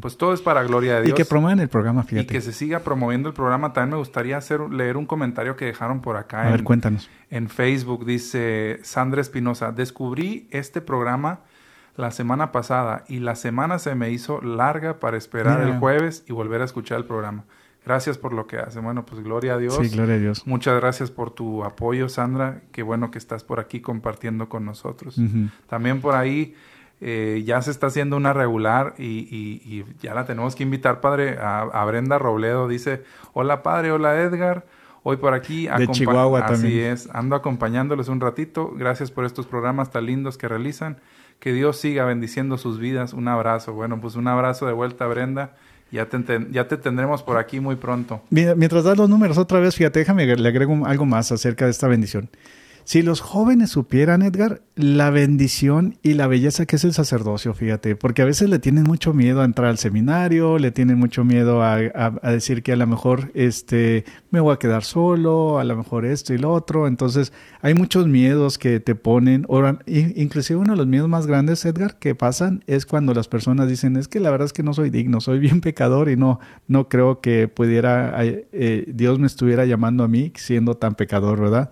pues todo es para gloria de y Dios. que promuevan el programa, Y que se siga promoviendo el programa. También me gustaría hacer, leer un comentario que dejaron por acá a ver, en, cuéntanos. en Facebook. Dice Sandra Espinosa, descubrí este programa la semana pasada y la semana se me hizo larga para esperar Mira. el jueves y volver a escuchar el programa. Gracias por lo que hace. Bueno, pues gloria a Dios. Sí, gloria a Dios. Muchas gracias por tu apoyo, Sandra. Qué bueno que estás por aquí compartiendo con nosotros. También por ahí eh, ya se está haciendo una regular y, y- y ya la tenemos que invitar, padre, a, a Brenda Robledo. Dice, hola padre, hola Edgar. Hoy por aquí. De Chihuahua Así también. es, ando acompañándoles un ratito. Gracias por estos programas tan lindos que realizan. Que Dios siga bendiciendo sus vidas. Un abrazo. Bueno, pues un abrazo de vuelta, Brenda. Ya te, tendremos por aquí muy pronto. Mientras das los números otra vez, fíjate, déjame le agrego algo más acerca de esta bendición. Si los jóvenes supieran, Edgar, la bendición y la belleza que es el sacerdocio, fíjate, porque a veces le tienen mucho miedo a entrar al seminario, le tienen mucho miedo a, decir que a lo mejor este, me voy a quedar solo, a lo mejor esto y lo otro. Entonces, hay muchos miedos que te ponen. inclusive uno de los miedos más grandes, Edgar, que pasan es cuando las personas dicen, es que la verdad es que no soy digno, soy bien pecador y no, no creo que pudiera, eh, Dios me estuviera llamando a mí siendo tan pecador, ¿verdad?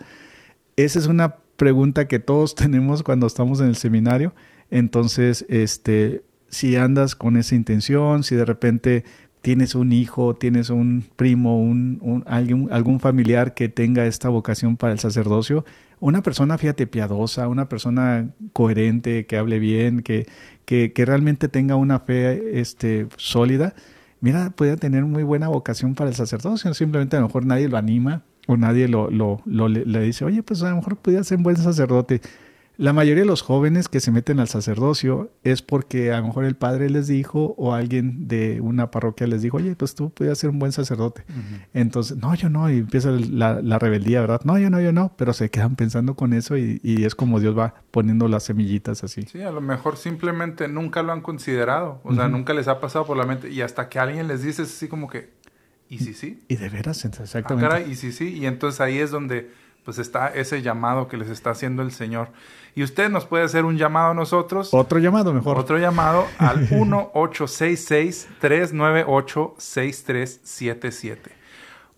Esa es una pregunta que todos tenemos cuando estamos en el seminario. Entonces, este, si andas con esa intención, si de repente tienes un hijo, tienes un primo, un, alguien, algún familiar que tenga esta vocación para el sacerdocio, una persona, fíjate, piadosa, una persona coherente, que hable bien, que, que, que realmente tenga una fe este, sólida, mira, puede tener muy buena vocación para el sacerdocio. Simplemente a lo mejor nadie lo anima, o nadie lo, lo, lo le, dice, oye, pues a lo mejor podría ser un buen sacerdote. La mayoría de los jóvenes que se meten al sacerdocio es porque a lo mejor el padre les dijo o alguien de una parroquia les dijo, oye, pues tú podrías ser un buen sacerdote. Entonces, no, yo no, y empieza la, la, rebeldía, ¿verdad? No, yo no, yo no, pero se quedan pensando con eso y, y, es como Dios va poniendo las semillitas así. Sí, a lo mejor simplemente nunca lo han considerado, o sea, nunca les ha pasado por la mente y hasta que alguien les dice así como que, ¿Y sí, sí? Y de veras, exactamente. Ah, y sí, sí. Y entonces ahí es donde pues está ese llamado que les está haciendo el Señor. Y usted nos puede hacer un llamado a nosotros. Otro llamado, mejor. Otro llamado al 1-866-398-6377.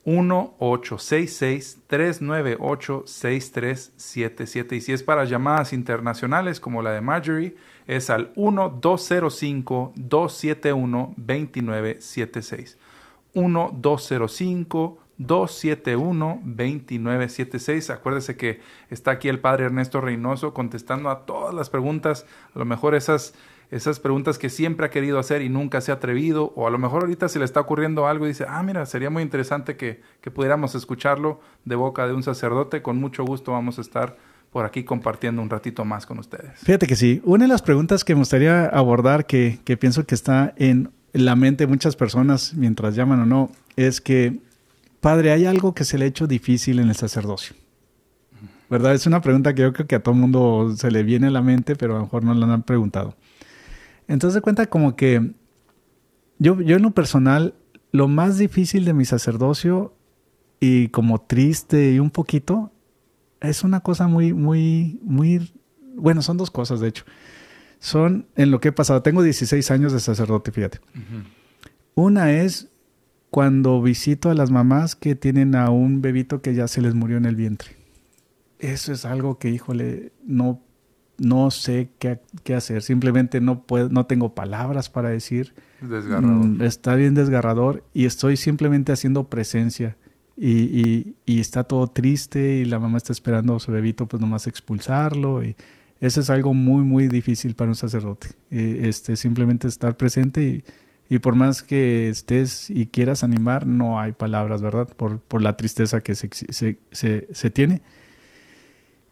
1-866-398-6377. Y si es para llamadas internacionales como la de Marjorie, es al 1-205-271-2976. 1-205-271-2976. Acuérdese que está aquí el padre Ernesto Reynoso contestando a todas las preguntas, a lo mejor esas, esas preguntas que siempre ha querido hacer y nunca se ha atrevido, o a lo mejor ahorita se le está ocurriendo algo y dice, ah, mira, sería muy interesante que, que pudiéramos escucharlo de boca de un sacerdote. Con mucho gusto vamos a estar por aquí compartiendo un ratito más con ustedes. Fíjate que sí, una de las preguntas que me gustaría abordar, que, que pienso que está en la mente de muchas personas, mientras llaman o no, es que, padre, hay algo que se le ha hecho difícil en el sacerdocio. ¿Verdad? Es una pregunta que yo creo que a todo mundo se le viene a la mente, pero a lo mejor no la han preguntado. Entonces, cuenta como que yo, yo en lo personal, lo más difícil de mi sacerdocio y como triste y un poquito, es una cosa muy, muy, muy, bueno, son dos cosas de hecho son en lo que he pasado. Tengo 16 años de sacerdote, fíjate. Una es cuando visito a las mamás que tienen a un bebito que ya se les murió en el vientre. Eso es algo que, híjole, no, no sé qué, qué hacer. Simplemente no, puedo, no tengo palabras para decir. Desgarrador. Mm, está bien desgarrador y estoy simplemente haciendo presencia. Y, y, y, está todo triste y la mamá está esperando a su bebito pues nomás expulsarlo y eso es algo muy, muy difícil para un sacerdote. Eh, este, simplemente estar presente y, y, por más que estés y quieras animar, no hay palabras, ¿verdad? Por, por la tristeza que se, se, se, se, tiene.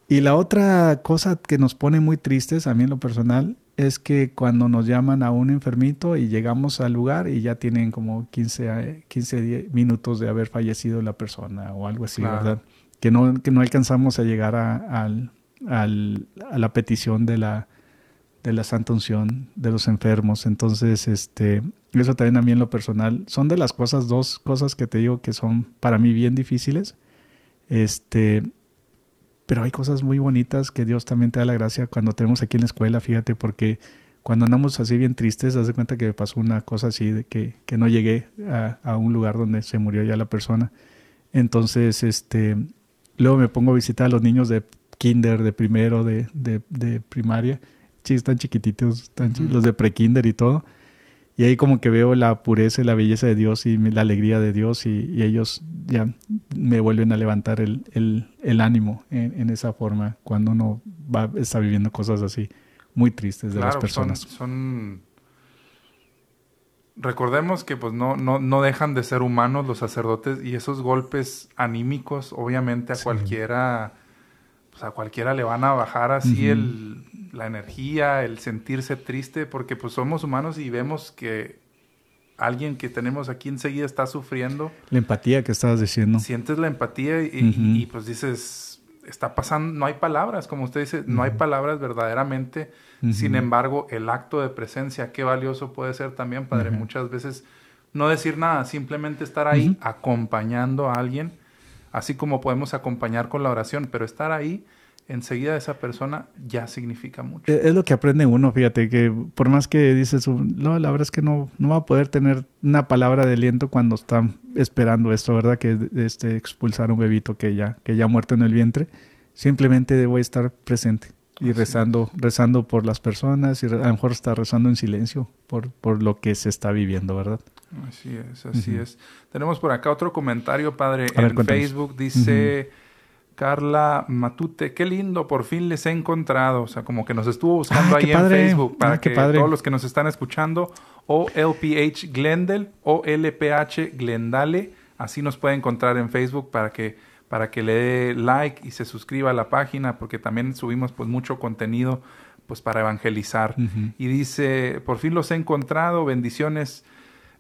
Y la otra cosa que nos pone muy tristes, a mí en lo personal, es que cuando nos llaman a un enfermito y llegamos al lugar y ya tienen como 15, 15 minutos de haber fallecido la persona o algo así, ¿verdad? Que no, que no alcanzamos a llegar a, al, al, a la petición de la, de la santa unción de los enfermos. Entonces, este, eso también a mí en lo personal, son de las cosas, dos cosas que te digo que son para mí bien difíciles. Este, pero hay cosas muy bonitas que Dios también te da la gracia cuando tenemos aquí en la escuela, fíjate, porque cuando andamos así bien tristes, haz de cuenta que me pasó una cosa así de que, que no llegué a, a, un lugar donde se murió ya la persona. Entonces, este, luego me pongo a visitar a los niños de kinder, de primero, de, de, primaria. Sí, están chiquititos, están los de prekinder y todo. Y ahí como que veo la pureza y la belleza de Dios y la alegría de Dios y, ellos ya me vuelven a levantar el, el, ánimo en, esa forma cuando uno va, está viviendo cosas así muy tristes de las personas. Son, Recordemos que pues no, no, no dejan de ser humanos los sacerdotes y esos golpes anímicos obviamente a cualquiera a cualquiera le van a bajar así el, la energía, el sentirse triste, porque pues somos humanos y vemos que alguien que tenemos aquí enseguida está sufriendo. La empatía que estabas diciendo. Sientes la empatía y, pues dices, está pasando, no hay palabras, como usted dice, no hay palabras verdaderamente. Sin embargo, el acto de presencia, qué valioso puede ser también, Padre. Muchas veces no decir nada, simplemente estar ahí acompañando a alguien, así como podemos acompañar con la oración, pero estar ahí enseguida esa persona ya significa mucho. Es lo que aprende uno, fíjate, que por más que dices, no, la verdad es que no, no va a poder tener una palabra de aliento cuando está esperando esto, ¿verdad? Que este, expulsar un bebito que ya, que ya ha muerto en el vientre. Simplemente debo estar presente y rezando, rezando por las personas y a lo mejor está rezando en silencio por, por lo que se está viviendo, ¿verdad? Así es, así es. Tenemos por acá otro comentario, padre, en Facebook. Dice... Carla Matute, qué lindo, por fin les he encontrado. O sea, como que nos estuvo buscando ah, ahí en Facebook para ah, que todos los que nos están escuchando, o LPH Glendale o LPH Glendale, así nos puede encontrar en Facebook para que para que le dé like y se suscriba a la página, porque también subimos pues mucho contenido pues para evangelizar. Y dice, por fin los he encontrado, bendiciones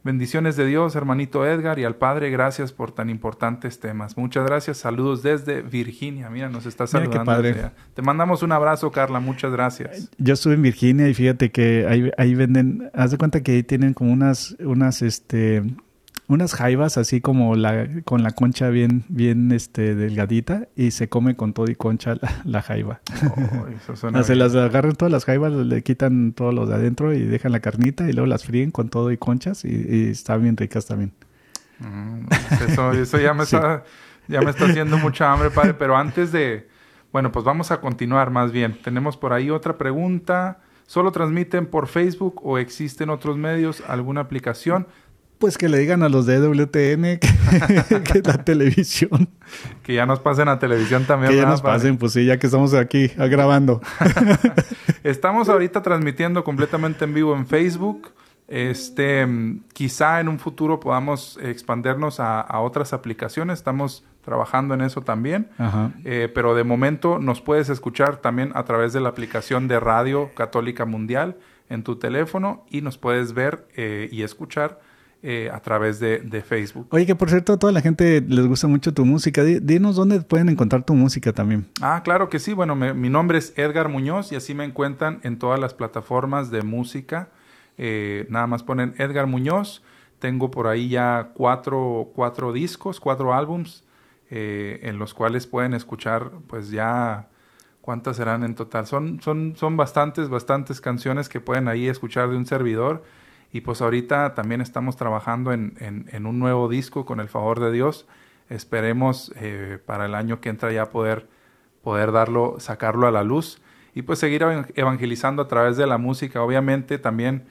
Bendiciones de Dios, hermanito Edgar, y al Padre, gracias por tan importantes temas. Muchas gracias, saludos desde Virginia. Mira, nos está saludando. padre. Te mandamos un abrazo, Carla, muchas gracias. Yo estuve en Virginia y fíjate que ahí, ahí venden, haz de cuenta que ahí tienen como unas, unas, este, unas jaivas así como la con la concha bien bien este delgadita y se come con todo y concha la, jaiba. Oh, se las agarran todas las jaivas, le quitan todos los de adentro y dejan la carnita y luego las fríen con todo y conchas y, están bien ricas también. Mm, eso, ya me está ya me está haciendo mucha hambre, padre, pero antes de bueno, pues vamos a continuar más bien. Tenemos por ahí otra pregunta. ¿Solo transmiten por Facebook o existen otros medios, alguna aplicación? Pues que le digan a los de WTN que, la televisión. Que ya nos pasen a televisión también. Que ya nos pasen, pues sí, ya que estamos aquí grabando. estamos ahorita transmitiendo completamente en vivo en Facebook. Este, quizá en un futuro podamos expandernos a, otras aplicaciones. Estamos trabajando en eso también. Eh, pero de momento nos puedes escuchar también a través de la aplicación de Radio Católica Mundial en tu teléfono y nos puedes ver eh, y escuchar eh, a través de, Facebook. Oye, que por cierto, a toda la gente les gusta mucho tu música. Dinos dónde pueden encontrar tu música también. Ah, claro que sí. Bueno, mi nombre es Edgar Muñoz y así me encuentran en todas las plataformas de música. Eh, nada más ponen Edgar Muñoz. Tengo por ahí ya cuatro, cuatro discos, cuatro álbums, eh, en los cuales pueden escuchar, pues ya, ¿cuántas serán en total? Son, son, son bastantes, bastantes canciones que pueden ahí escuchar de un servidor y pues ahorita también estamos trabajando en, en, un nuevo disco con el favor de Dios. Esperemos eh, para el año que entra ya poder, poder darlo, sacarlo a la luz y pues seguir evangelizando a través de la música. Obviamente también,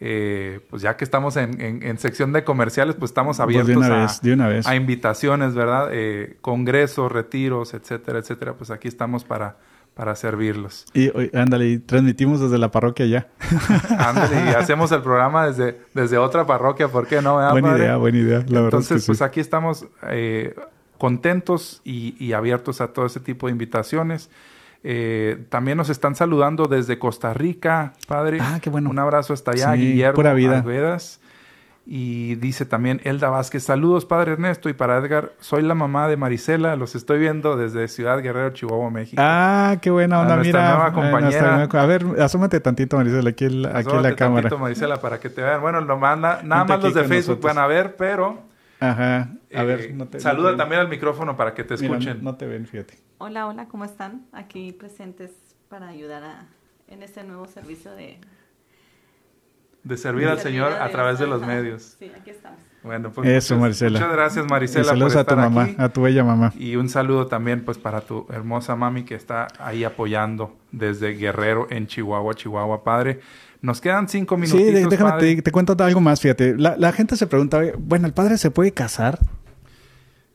eh, pues ya que estamos en, en, sección de comerciales, pues estamos pues abiertos a, a, invitaciones, ¿verdad? Eh, congresos, retiros, etcétera, etcétera. Pues aquí estamos para para servirlos. Y ándale, transmitimos desde la parroquia ya. ándale, y hacemos el programa desde, desde otra parroquia, ¿por qué no? Buena idea, buena idea, la verdad. Entonces, pues aquí estamos eh, contentos y, abiertos a todo ese tipo de invitaciones. Eh, también nos están saludando desde Costa Rica, padre. Ah, qué bueno. Un abrazo hasta allá, Guillermo pura vida. Y dice también Elda Vázquez, saludos Padre Ernesto y para Edgar, soy la mamá de Marisela, los estoy viendo desde Ciudad Guerrero, Chihuahua, México. Ah, qué buena onda, mira. Nueva compañera. a ver, asómate tantito Marisela, aquí, aquí en la cámara. tantito Marisela para que te vean. Bueno, lo manda, nada más los de Facebook van a ver, pero... Ajá, a ver. Eh, no te, saluda también al micrófono para que te escuchen. no te ven, fíjate. Hola, hola, ¿cómo están? Aquí presentes para ayudar a, en este nuevo servicio de de servir al Señor a través de los medios. Sí, aquí estamos. Bueno, pues Eso, muchas, Maricela. Muchas gracias, Maricela. saludos a tu mamá, a tu bella mamá. Y un saludo también, pues, para tu hermosa mami que está ahí apoyando desde Guerrero en Chihuahua, Chihuahua, padre. Nos quedan cinco minutos. Sí, déjame, te, cuento algo más, fíjate. La, gente se pregunta, bueno, ¿el padre se puede casar?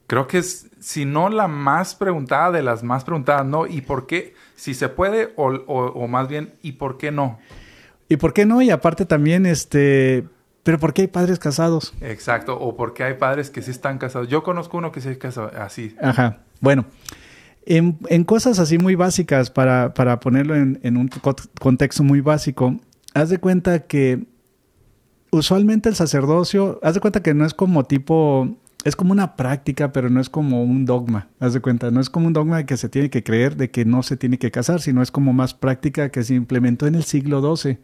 Creo que es, si no la más preguntada de las más preguntadas, ¿no? ¿Y por qué? Si se puede o, o más bien, ¿y por qué no? ¿Y por qué no? Y aparte también, este, pero ¿por qué hay padres casados? Exacto, o por qué hay padres que sí están casados. Yo conozco uno que se casado así. Ajá, bueno. En, en cosas así muy básicas, para, para ponerlo en, en, un contexto muy básico, haz de cuenta que usualmente el sacerdocio, haz de cuenta que no es como tipo es como una práctica, pero no es como un dogma, haz de cuenta, no es como un dogma de que se tiene que creer, de que no se tiene que casar, sino es como más práctica que se implementó en el siglo XII.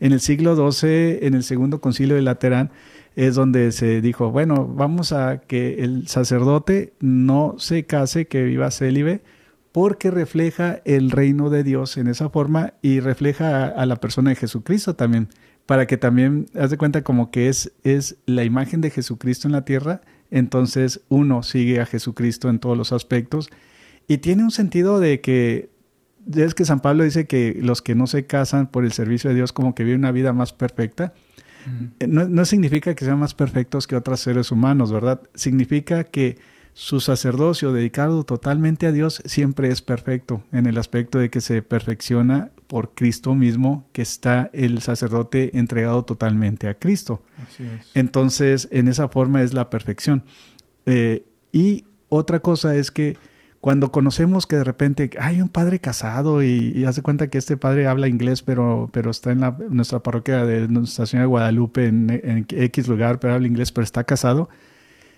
En el siglo XII, en el segundo concilio de Laterán, es donde se dijo, bueno, vamos a que el sacerdote no se case, que viva célibe, porque refleja el reino de Dios en esa forma y refleja a, la persona de Jesucristo también, para que también, haz de cuenta como que es, es la imagen de Jesucristo en la tierra, entonces uno sigue a Jesucristo en todos los aspectos y tiene un sentido de que es que San Pablo dice que los que no se casan por el servicio de Dios como que viven una vida más perfecta. no, no, significa que sean más perfectos que otros seres humanos, ¿verdad? Significa que su sacerdocio dedicado totalmente a Dios siempre es perfecto en el aspecto de que se perfecciona por Cristo mismo, que está el sacerdote entregado totalmente a Cristo. Entonces, en esa forma es la perfección. Eh, y otra cosa es que cuando conocemos que de repente hay un padre casado y, hace cuenta que este padre habla inglés, pero, pero está en la, nuestra parroquia de Nuestra Señora de Guadalupe, en, en X lugar, pero habla inglés, pero está casado,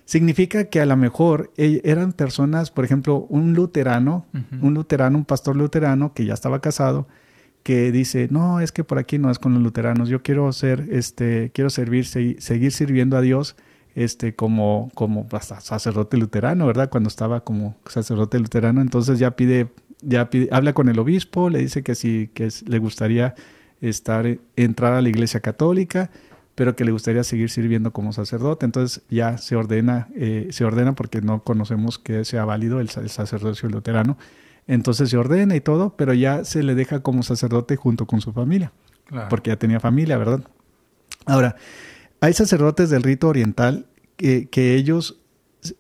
significa que a lo mejor e, eran personas, por ejemplo, un luterano, un luterano, un pastor luterano que ya estaba casado, que dice, no, es que por aquí no es con los luteranos, yo quiero ser, este, quiero servir, seguir sirviendo a Dios, este, como, como sacerdote luterano, ¿verdad? Cuando estaba como sacerdote luterano, entonces ya pide, ya pide, habla con el obispo, le dice que sí, que le gustaría estar, entrar a la iglesia católica, pero que le gustaría seguir sirviendo como sacerdote. Entonces ya se ordena, eh, se ordena porque no conocemos que sea válido el, sacerdocio luterano. Entonces se ordena y todo, pero ya se le deja como sacerdote junto con su familia, porque ya tenía familia, ¿verdad? Ahora, hay sacerdotes del rito oriental que, que ellos,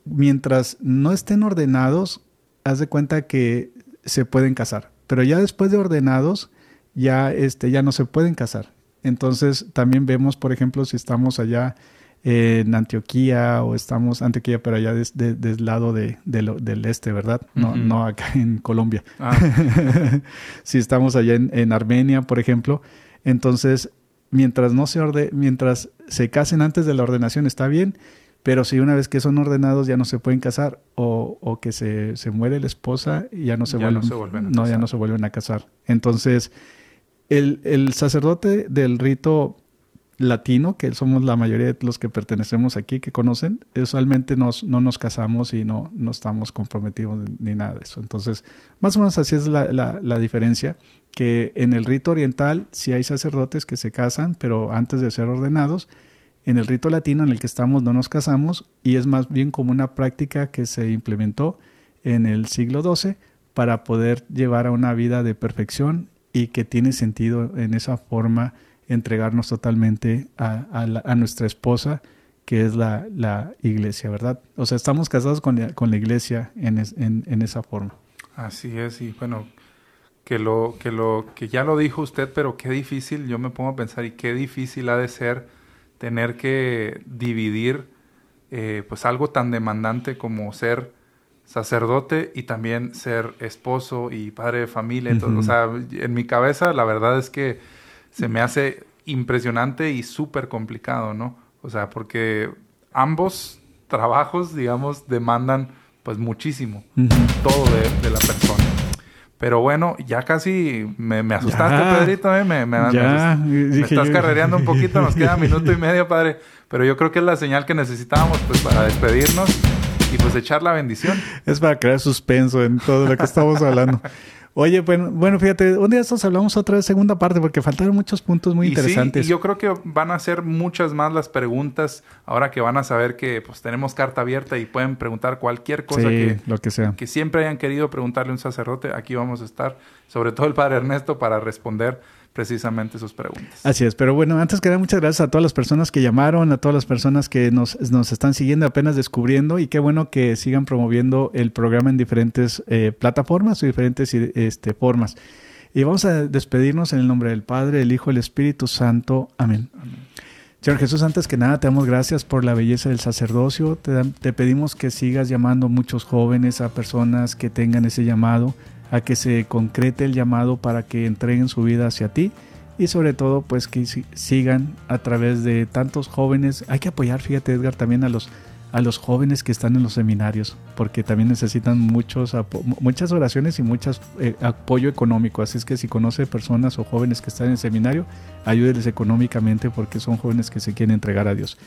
mientras no estén ordenados, haz de cuenta que se pueden casar, pero ya después de ordenados, ya, este, ya no se pueden casar. Entonces también vemos, por ejemplo, si estamos allá en Antioquía o estamos Antioquía, pero allá del lado de, del este, ¿verdad? No, no acá en Colombia. Ah. si estamos allá en, Armenia, por ejemplo, entonces mientras no se orde, mientras se casen antes de la ordenación está bien, pero si una vez que son ordenados ya no se pueden casar o, o que se, se, muere la esposa y ya no se vuelven, no, ya no se vuelven a casar. Entonces el, sacerdote del rito latino, que somos la mayoría de los que pertenecemos aquí, que conocen, usualmente nos, no nos casamos y no, no estamos comprometidos ni nada de eso. Entonces, más o menos así es la, la, diferencia, que en el rito oriental sí hay sacerdotes que se casan, pero antes de ser ordenados, en el rito latino en el que estamos no nos casamos y es más bien como una práctica que se implementó en el siglo XII para poder llevar a una vida de perfección y que tiene sentido en esa forma entregarnos totalmente a, nuestra esposa, que es la, iglesia, ¿verdad? O sea, estamos casados con la, con la iglesia en, en, esa forma. Así es, y bueno, que lo, que lo, que ya lo dijo usted, pero qué difícil, yo me pongo a pensar, y qué difícil ha de ser tener que dividir eh, pues algo tan demandante como ser sacerdote y también ser esposo y padre de familia. Entonces, O sea, en mi cabeza la verdad es que se me hace impresionante y súper complicado, ¿no? O sea, porque ambos trabajos, digamos, demandan pues muchísimo, todo de, la persona. Pero bueno, ya casi me, asustaste, Pedrito, ¿eh? me, me, me, estás carrereando un poquito, nos queda minuto y medio, padre. Pero yo creo que es la señal que necesitábamos pues para despedirnos y pues echar la bendición. Es para crear suspenso en todo lo que estamos hablando. Oye, bueno, bueno, fíjate, un día estos hablamos otra vez segunda parte porque faltaron muchos puntos muy interesantes. Sí, y yo creo que van a ser muchas más las preguntas ahora que van a saber que pues tenemos carta abierta y pueden preguntar cualquier cosa que, lo que sea. Que siempre hayan querido preguntarle a un sacerdote, aquí vamos a estar, sobre todo el padre Ernesto para responder precisamente sus preguntas. Así es, pero bueno, antes que nada, muchas gracias a todas las personas que llamaron, a todas las personas que nos, están siguiendo, apenas descubriendo, y qué bueno que sigan promoviendo el programa en diferentes eh, plataformas o diferentes este, formas. Y vamos a despedirnos en el nombre del Padre, el Hijo, el Espíritu Santo. Amén. Señor Jesús, antes que nada te damos gracias por la belleza del sacerdocio. Te, te pedimos que sigas llamando muchos jóvenes a personas que tengan ese llamado a que se concrete el llamado para que entreguen su vida hacia ti y sobre todo pues que sigan a través de tantos jóvenes. Hay que apoyar, fíjate Edgar, también a los, a los jóvenes que están en los seminarios, porque también necesitan muchos muchas oraciones y mucho eh, apoyo económico. Así es que si conoce personas o jóvenes que están en el seminario, ayúdeles económicamente porque son jóvenes que se quieren entregar a Dios.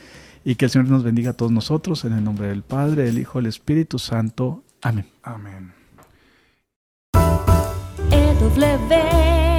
Y que el Señor nos bendiga a todos nosotros en el nombre del Padre, del Hijo, del Espíritu Santo. Amén. Amén. of living.